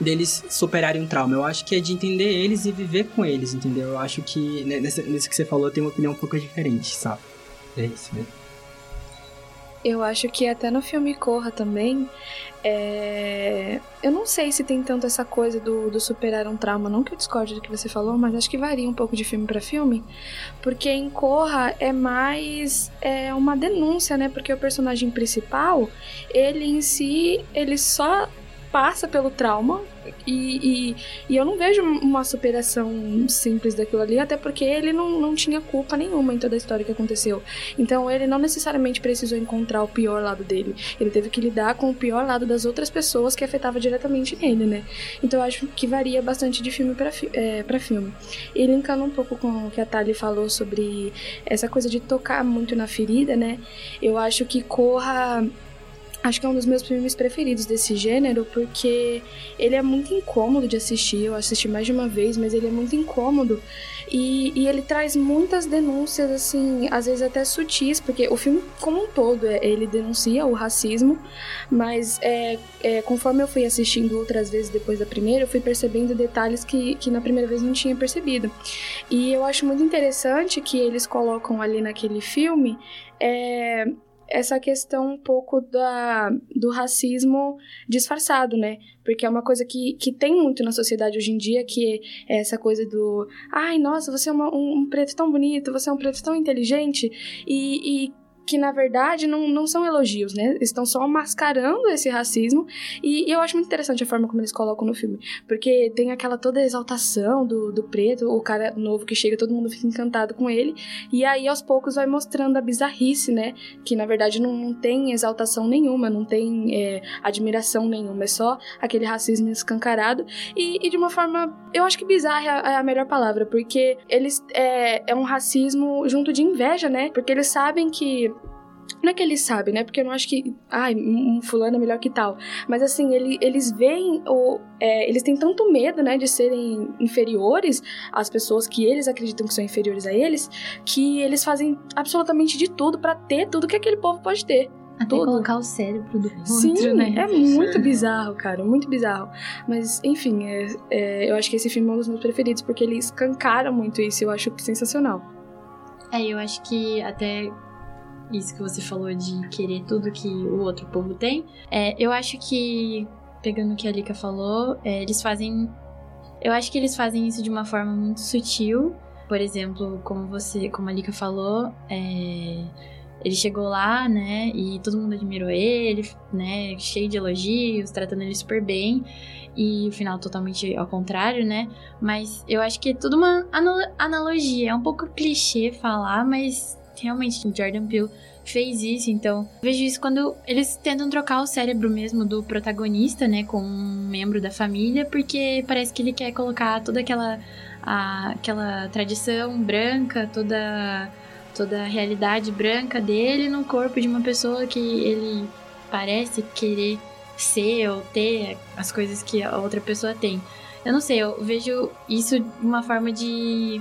deles superarem um trauma. Eu acho que é de entender eles e viver com eles, entendeu? Eu acho que nesse, nesse que você falou eu tenho uma opinião um pouco diferente, sabe? É isso mesmo. Eu acho que até no filme Corra também, é... eu não sei se tem tanto essa coisa do, do, superar um trauma, não que eu discorde do que você falou, mas acho que varia um pouco de filme para filme, porque em Corra é mais é uma denúncia, né? Porque o personagem principal, ele em si, ele só passa pelo trauma e, e, e, eu não vejo uma superação simples daquilo ali, até porque ele não, não tinha culpa nenhuma em toda a história que aconteceu. Então ele não necessariamente precisou encontrar o pior lado dele. Ele teve que lidar com o pior lado das outras pessoas que afetava diretamente nele, né? Então eu acho que varia bastante de filme para é, pra filme. E linkando um pouco com o que a Tali falou sobre essa coisa de tocar muito na ferida, né? Eu acho que Corra Acho que é um dos meus filmes preferidos desse gênero, porque ele é muito incômodo de assistir. Eu assisti mais de uma vez, mas ele é muito incômodo. E, e ele traz muitas denúncias, assim, às vezes até sutis, porque o filme como um todo, é, ele denuncia o racismo, mas é, é, conforme eu fui assistindo outras vezes depois da primeira, eu fui percebendo detalhes que, que na primeira vez não tinha percebido. E eu acho muito interessante que eles colocam ali naquele filme é, essa questão um pouco da, do racismo disfarçado, né? Porque é uma coisa que, que tem muito na sociedade hoje em dia, que é essa coisa do ai, nossa, você é uma, um, um preto tão bonito, você é um preto tão inteligente, e, e que na verdade não, não são elogios, né? Estão só mascarando esse racismo. E, e, eu acho muito interessante a forma como eles colocam no filme. Porque tem aquela toda exaltação do, do preto, o cara novo que chega, todo mundo fica encantado com ele. E aí aos poucos vai mostrando a bizarrice, né? Que na verdade não, não tem exaltação nenhuma, não tem é, admiração nenhuma, é só aquele racismo escancarado. E, e, de uma forma, eu acho que bizarra é a, a melhor palavra, porque eles é, é um racismo junto de inveja, né? Porque eles sabem que não é que eles sabem, né? Porque eu não acho que. Ai, um fulano é melhor que tal. Mas assim, ele, eles veem. O, é, eles têm tanto medo, né? De serem inferiores às pessoas que eles acreditam que são inferiores a eles. Que eles fazem absolutamente de tudo para ter tudo que aquele povo pode ter. Até tudo. colocar o cérebro do outro, Sim, né? é muito bizarro, cara, muito bizarro. Mas, enfim, é, é, eu acho que esse filme é um dos meus preferidos, porque ele escancara muito isso, eu acho sensacional. É, eu acho que até isso que você falou de querer tudo que o outro povo tem. É, eu acho que, pegando o que a Lika falou, é, eles fazem. Eu acho que eles fazem isso de uma forma muito sutil. Por exemplo, como você, como a Lika falou, é, ele chegou lá, né, e todo mundo admirou ele, né, cheio de elogios, tratando ele super bem. E o final totalmente ao contrário, né? Mas eu acho que é tudo uma analogia. É um pouco clichê falar, mas realmente o Jordan Peele fez isso, então vejo isso quando eles tentam trocar o cérebro mesmo do protagonista, né, com um membro da família, porque parece que ele quer colocar toda aquela a- aquela tradição branca, toda toda a realidade branca dele no corpo de uma pessoa que ele parece querer ser ou ter as coisas que a outra pessoa tem. Eu não sei, eu vejo isso de uma forma de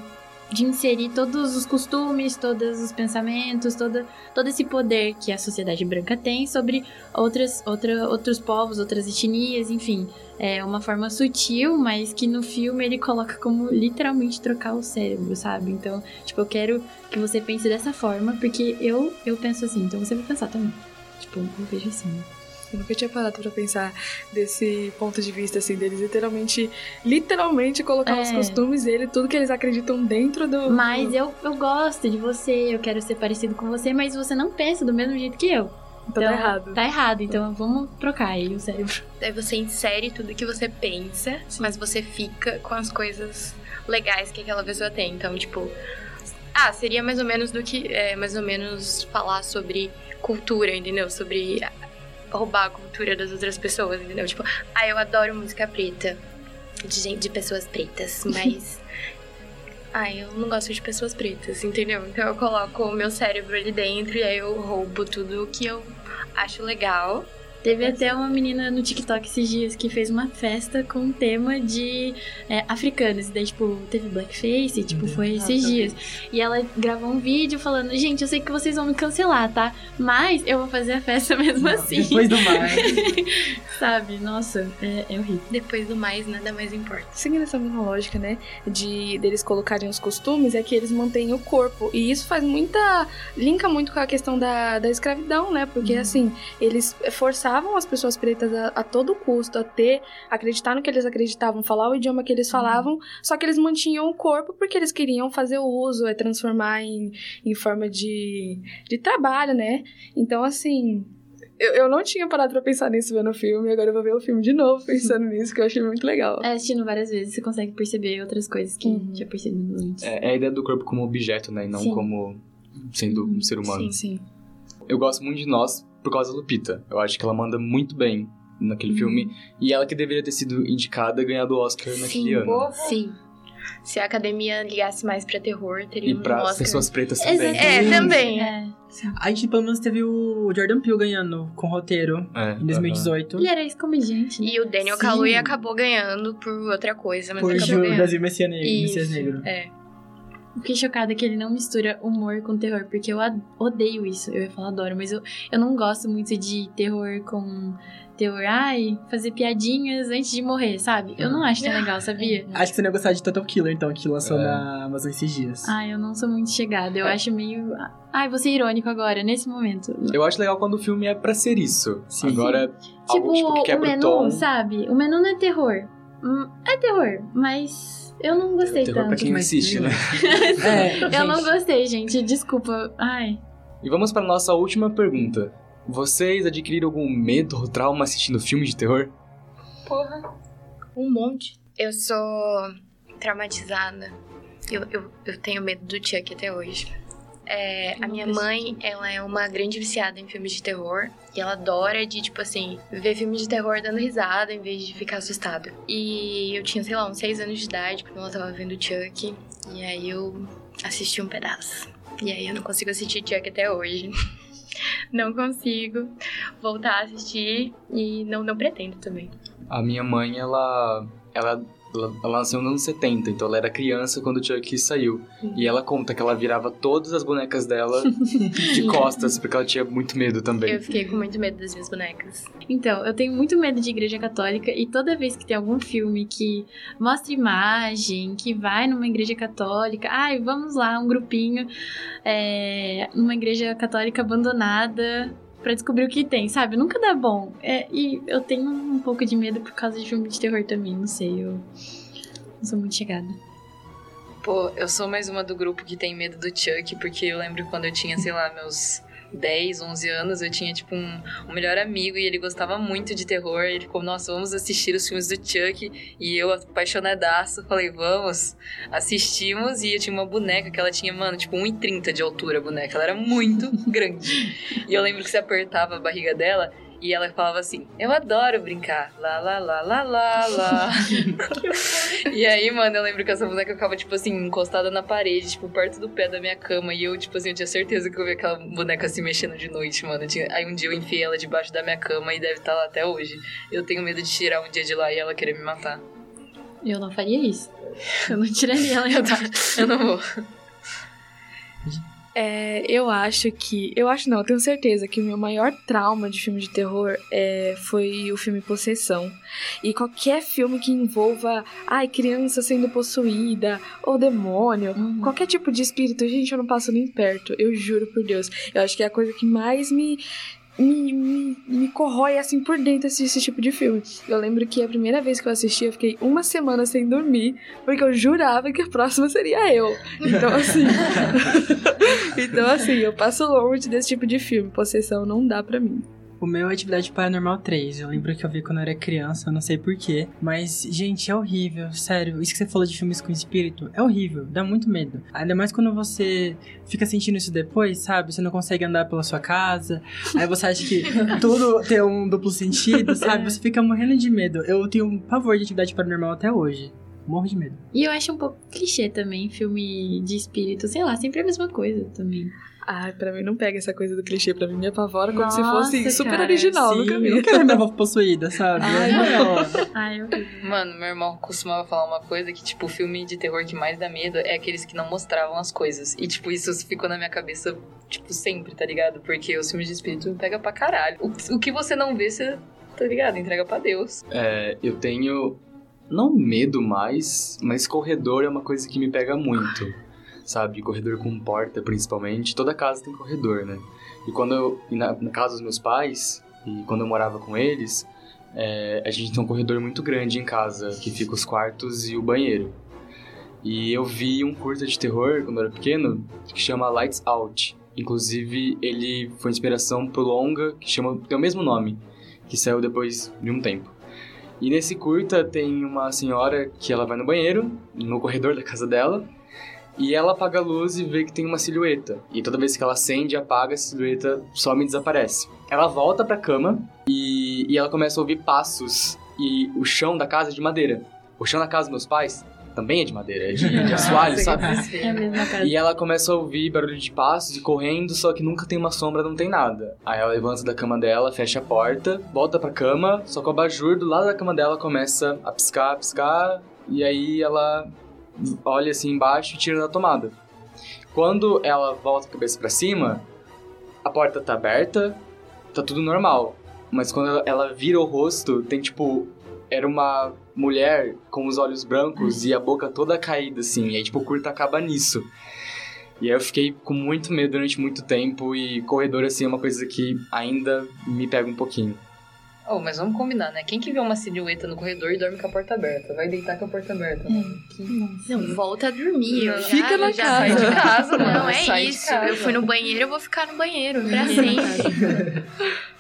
de inserir todos os costumes, todos os pensamentos, todo, todo esse poder que a sociedade branca tem sobre outras, outra, outros povos, outras etnias, enfim. É uma forma sutil, mas que no filme ele coloca como literalmente trocar o cérebro, sabe? Então, tipo, eu quero que você pense dessa forma, porque eu, eu penso assim, então você vai pensar também. Tipo, eu vejo assim. Eu nunca tinha parado pra pensar desse ponto de vista, assim, deles literalmente, literalmente colocar os É. costumes dele, tudo que eles acreditam dentro do. Mas eu, eu gosto de você, eu quero ser parecido com você, mas você não pensa do mesmo jeito que eu. Então tá errado. Tá errado, então vamos trocar aí o cérebro. Daí você insere tudo que você pensa, mas você fica com as coisas legais que aquela pessoa tem. Então, tipo, ah, seria mais ou menos do que. É, mais ou menos falar sobre cultura, entendeu? Sobre roubar a cultura das outras pessoas, entendeu? Tipo, ah, eu adoro música preta. De gente, de pessoas pretas, mas. Ah, eu não gosto de pessoas pretas, entendeu? Então eu coloco o meu cérebro ali dentro e aí eu roubo tudo que eu acho legal. Teve até uma menina no TikTok esses dias que fez uma festa com um tema de é, africanos. E daí, tipo, teve blackface, e, tipo, foi esses dias. E ela gravou um vídeo falando, gente, eu sei que vocês vão me cancelar, tá? Mas eu vou fazer a festa mesmo assim. Depois do mais. Sabe? Nossa, é, é horrível. Depois do mais, nada mais importa. Seguindo essa mesma lógica, né, de deles colocarem os costumes, é que eles mantêm o corpo. E isso faz muita. linka muito com a questão da, da escravidão, né? Porque, assim, eles forçavam as pessoas pretas a, a todo custo a ter, acreditar no que eles acreditavam, falar o idioma que eles falavam, só que eles mantinham o corpo porque eles queriam fazer o uso, é transformar em, em forma de, de trabalho, né? Então, assim. Eu, eu não tinha parado pra pensar nisso vendo o filme, agora eu vou ver o filme de novo pensando nisso, que eu achei muito legal. É, assistindo várias vezes, você consegue perceber outras coisas que já percebemos antes. É, é a ideia do corpo como objeto, né? E não Sim. como sendo um ser humano. Sim, sim. Eu gosto muito de Nós por causa da Lupita. Eu acho que ela manda muito bem naquele Uhum. filme. E ela que deveria ter sido indicada e ganhado o Oscar naquele ano. Sim. Se a academia ligasse mais pra terror, teria E um pra Oscar. pessoas pretas também. É, também. É. A gente pelo menos teve o Jordan Peele ganhando com roteiro É, em 2018. Ele era ex-comediante. né? E o Daniel Sim. Kaluuya acabou ganhando por outra coisa, mas Por acabou ganhando. Brasil Messias Negro. Isso. Messias Negro. É. Fiquei chocada que ele não mistura humor com terror, porque eu odeio isso. Eu ia falar adoro, mas eu, eu não gosto muito de terror com. Terror, ai, fazer piadinhas antes de morrer, sabe? Eu não acho tão legal, sabia? Acho que você não ia gostar de Total Killer, então, que lançou É. na Amazon esses dias. Ai, eu não sou muito chegada. Eu acho meio. Ai, vou ser irônico agora, nesse momento. Eu acho legal quando o filme é pra ser isso. Agora, Tipo, algo tipo, que o quebra o menu, tom. sabe? O menu não é terror. Hum, É terror, mas eu não gostei Terror tanto. pra quem Mas- assiste, né? É, eu não gostei, gente. Desculpa. Ai. E vamos para nossa última pergunta. Vocês adquiriram algum medo ou trauma assistindo filme de terror? Porra. Um monte. Eu sou traumatizada. Eu, eu, eu tenho medo do Chuck até hoje. É, a minha mãe, ela é uma grande viciada em filmes de terror. E ela adora de, tipo assim, ver filmes de terror dando risada em vez de ficar assustada. E eu tinha, sei lá, uns 6 anos de idade quando ela tava vendo Chuck. E aí eu assisti um pedaço. E aí eu não consigo assistir Chuck até hoje. não consigo voltar a assistir. E não, não pretendo também. A minha mãe, ela, ela ela, nasceu nos anos 70, então ela era criança quando o Chuck saiu. E ela conta que ela virava todas as bonecas dela de costas, porque ela tinha muito medo também. Eu fiquei com muito medo das minhas bonecas. Então, eu tenho muito medo de igreja católica e toda vez que tem algum filme que mostra imagem, que vai numa igreja católica, ai, vamos lá, um grupinho é, numa igreja católica abandonada pra descobrir o que tem, sabe? Nunca dá bom. É, e eu tenho um pouco de medo por causa de filme de terror também, não sei, eu não sou muito chegada. Pô, eu sou mais uma do grupo que tem medo do Chuck, porque eu lembro quando eu tinha, sei lá, meus 10, 11 anos, eu tinha, tipo, um, um melhor amigo e ele gostava muito de terror. Ele ficou, nossa, vamos assistir os filmes do Chuck. E eu, apaixonadaço, falei, vamos. Assistimos e eu tinha uma boneca que ela tinha, mano, tipo, 1,30 de altura a boneca. Ela era muito grande. E eu lembro que você apertava a barriga dela e ela falava assim: Eu adoro brincar. Lá, lá, lá, lá, lá, lá. e aí, mano, eu lembro que essa boneca ficava, tipo assim, encostada na parede, tipo, perto do pé da minha cama. E eu, tipo assim, eu tinha certeza que eu vi aquela boneca se mexendo de noite, mano. Eu tinha... Aí um dia eu enfiei ela debaixo da minha cama e deve estar lá até hoje. Eu tenho medo de tirar um dia de lá e ela querer me matar. Eu não faria isso. Eu não tiraria ela. Eu não vou. É, eu acho que. Eu acho não, eu tenho certeza que o meu maior trauma de filme de terror é, foi o filme Possessão. E qualquer filme que envolva, ai, criança sendo possuída, ou demônio, qualquer tipo de espírito, gente, eu não passo nem perto. Eu juro por Deus. Eu acho que é a coisa que mais me. Me, me, me corrói assim por dentro assistir esse tipo de filme. Eu lembro que a primeira vez que eu assisti, eu fiquei uma semana sem dormir, porque eu jurava que a próxima seria eu. Então, assim. então, assim, eu passo longe desse tipo de filme. Possessão não dá pra mim. O meu é Atividade Paranormal 3. Eu lembro que eu vi quando eu era criança, eu não sei porquê. Mas, gente, é horrível. Sério, isso que você falou de filmes com espírito é horrível. Dá muito medo. Ainda mais quando você fica sentindo isso depois, sabe? Você não consegue andar pela sua casa. Aí você acha que tudo tem um duplo sentido, sabe? Você fica morrendo de medo. Eu tenho um pavor de Atividade Paranormal até hoje. Morro de medo. E eu acho um pouco clichê também, filme de espírito. Sei lá, sempre a mesma coisa também. Ai, pra mim não pega essa coisa do clichê, pra mim me apavora como se Nossa, fosse super cara, original, Sim, nunca vi. eu quero minha avó possuída, sabe? Ai, não. Ai, eu... Mano, meu irmão costumava falar uma coisa que, tipo, o filme de terror que mais dá medo é aqueles que não mostravam as coisas. E, tipo, isso ficou na minha cabeça, tipo, sempre, tá ligado? Porque os filmes de espírito me pega pra caralho. O, o que você não vê, você, tá ligado? Entrega pra Deus. É, eu tenho. Não medo mais, mas corredor é uma coisa que me pega muito. Sabe? Corredor com porta, principalmente. Toda casa tem corredor, né? E quando eu. na, na casa dos meus pais, e quando eu morava com eles, é, a gente tem um corredor muito grande em casa, que fica os quartos e o banheiro. E eu vi um curta de terror quando eu era pequeno, que chama Lights Out. Inclusive, ele foi inspiração pro longa, que chama, tem o mesmo nome, que saiu depois de um tempo. E nesse curta tem uma senhora que ela vai no banheiro, no corredor da casa dela, e ela apaga a luz e vê que tem uma silhueta. E toda vez que ela acende e apaga, a silhueta some e desaparece. Ela volta pra cama e, e ela começa a ouvir passos. E o chão da casa é de madeira. O chão da casa dos meus pais também é de madeira, é de, de assoalho, sabe? É a mesma casa. E ela começa a ouvir barulho de passos e correndo, só que nunca tem uma sombra, não tem nada. Aí ela levanta da cama dela, fecha a porta, volta pra cama, só que o abajur do lado da cama dela começa a piscar, a piscar, e aí ela olha assim embaixo e tira da tomada. Quando ela volta a cabeça pra cima, a porta tá aberta, tá tudo normal. Mas quando ela, ela vira o rosto, tem tipo. Era uma mulher com os olhos brancos e a boca toda caída, assim. E aí, tipo, o curta acaba nisso. E aí eu fiquei com muito medo durante muito tempo e corredor, assim, é uma coisa que ainda me pega um pouquinho. Oh, mas vamos combinar, né? Quem que vê uma silhueta no corredor e dorme com a porta aberta? Vai deitar com a porta aberta. mano. Não, volta a dormir. Fica já, na eu já casa. de casa, Não, Não, é sai de isso. Eu fui no banheiro, eu vou ficar no banheiro pra sempre.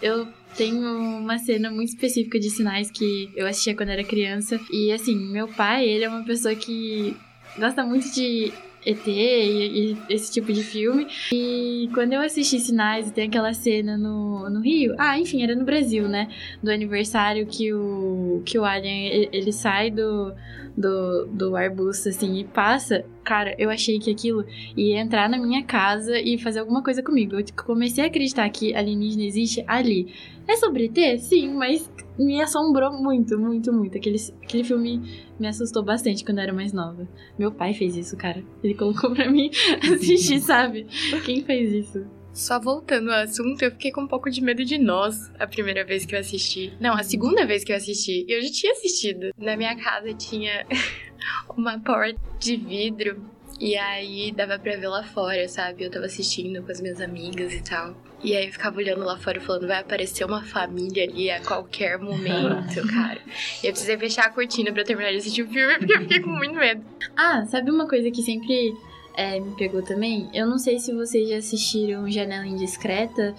eu tenho uma cena muito específica de sinais que eu assistia quando era criança. E assim, meu pai, ele é uma pessoa que gosta muito de ET e, e esse tipo de filme. E quando eu assisti Sinais e tem aquela cena no, no Rio, ah, enfim, era no Brasil, né? Do aniversário que o, que o Alien ele, sai do, do, do arbusto assim e passa. Cara, eu achei que aquilo ia entrar na minha casa e fazer alguma coisa comigo. Eu comecei a acreditar que alienígena existe ali. É sobre ET? Sim, mas me assombrou muito, muito, muito. Aquele, aquele filme me assustou bastante quando eu era mais nova. Meu pai fez isso, cara. Ele colocou pra mim assistir, sabe? Quem fez isso? Só voltando ao assunto, eu fiquei com um pouco de medo de nós a primeira vez que eu assisti. Não, a segunda vez que eu assisti. Eu já tinha assistido. Na minha casa tinha uma porta de vidro e aí dava pra ver lá fora, sabe? Eu tava assistindo com as minhas amigas e tal. E aí eu ficava olhando lá fora falando, vai aparecer uma família ali a qualquer momento, cara. E eu precisei fechar a cortina pra terminar de assistir o filme, porque eu fiquei com muito medo. Ah, sabe uma coisa que sempre é, me pegou também? Eu não sei se vocês já assistiram Janela Indiscreta.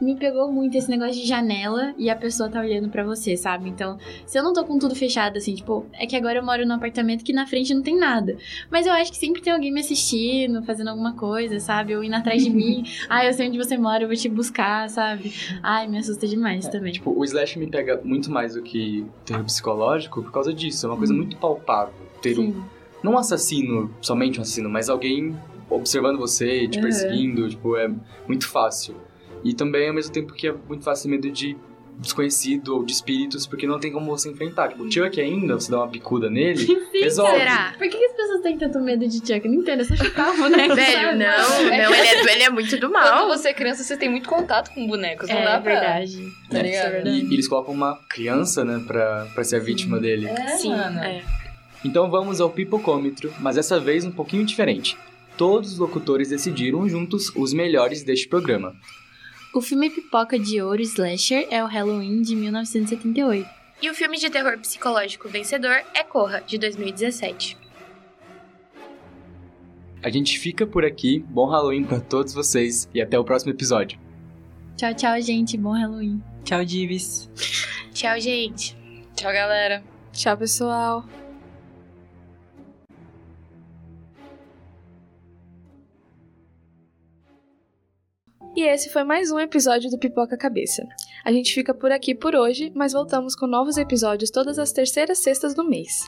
Me pegou muito esse negócio de janela e a pessoa tá olhando pra você, sabe? Então, se eu não tô com tudo fechado, assim, tipo, é que agora eu moro num apartamento que na frente não tem nada. Mas eu acho que sempre tem alguém me assistindo, fazendo alguma coisa, sabe? Ou indo atrás de mim. Ai, eu sei onde você mora, eu vou te buscar, sabe? Ai, me assusta demais também. Tipo, o Slash me pega muito mais do que terror psicológico por causa disso. É uma coisa muito palpável. Ter um. Não um assassino, somente um assassino, mas alguém observando você, te Uhum. perseguindo, tipo, é muito fácil. E também, ao mesmo tempo que é muito fácil ter medo de desconhecido ou de espíritos, porque não tem como você enfrentar. Tipo, o Chuck ainda, você dá uma bicuda nele, Sim, resolve. será? Por que, que as pessoas têm tanto medo de Chuck? Eu não entendo, é só chutar o boneco, Velho, não, não, ele é, ele é muito do mal. Quando você é criança, você tem muito contato com bonecos, não É dá pra... verdade. Tá ligado? E, e eles colocam uma criança, né, pra, pra ser a vítima dele. Sim, é. Então vamos ao pipocômetro, mas dessa vez um pouquinho diferente. Todos os locutores decidiram juntos os melhores deste programa. O filme Pipoca de Ouro Slasher é o Halloween de 1978. E o filme de terror psicológico vencedor é Corra, de 2017. A gente fica por aqui. Bom Halloween pra todos vocês e até o próximo episódio. Tchau, tchau, gente. Bom Halloween. Tchau, Divis. Tchau, gente. Tchau, galera. Tchau, pessoal. E esse foi mais um episódio do Pipoca Cabeça. A gente fica por aqui por hoje, mas voltamos com novos episódios todas as terceiras sextas do mês.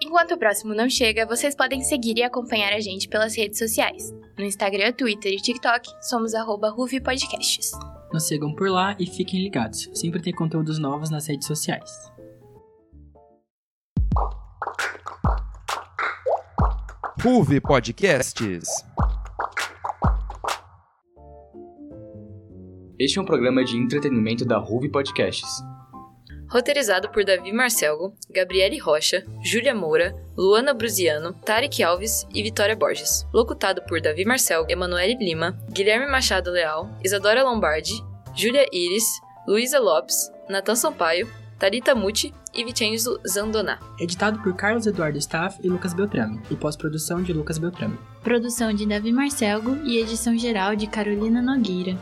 Enquanto o próximo não chega, vocês podem seguir e acompanhar a gente pelas redes sociais. No Instagram, Twitter e TikTok, somos arroba Ruvi Podcasts. Nos sigam por lá e fiquem ligados. Sempre tem conteúdos novos nas redes sociais. Ruve Podcasts. Este é um programa de entretenimento da Ruve Podcasts. Roteirizado por Davi Marcelgo, Gabriele Rocha, Júlia Moura, Luana Brusiano, Tarek Alves e Vitória Borges. Locutado por Davi Marcelgo, Emanuele Lima, Guilherme Machado Leal, Isadora Lombardi, Júlia Iris, Luísa Lopes, Natan Sampaio, Tarita Muti e Vicenzo Zandoná. Editado por Carlos Eduardo Staff e Lucas Beltrame. E pós-produção de Lucas Beltrame. Produção de Davi Marcelgo e edição geral de Carolina Nogueira.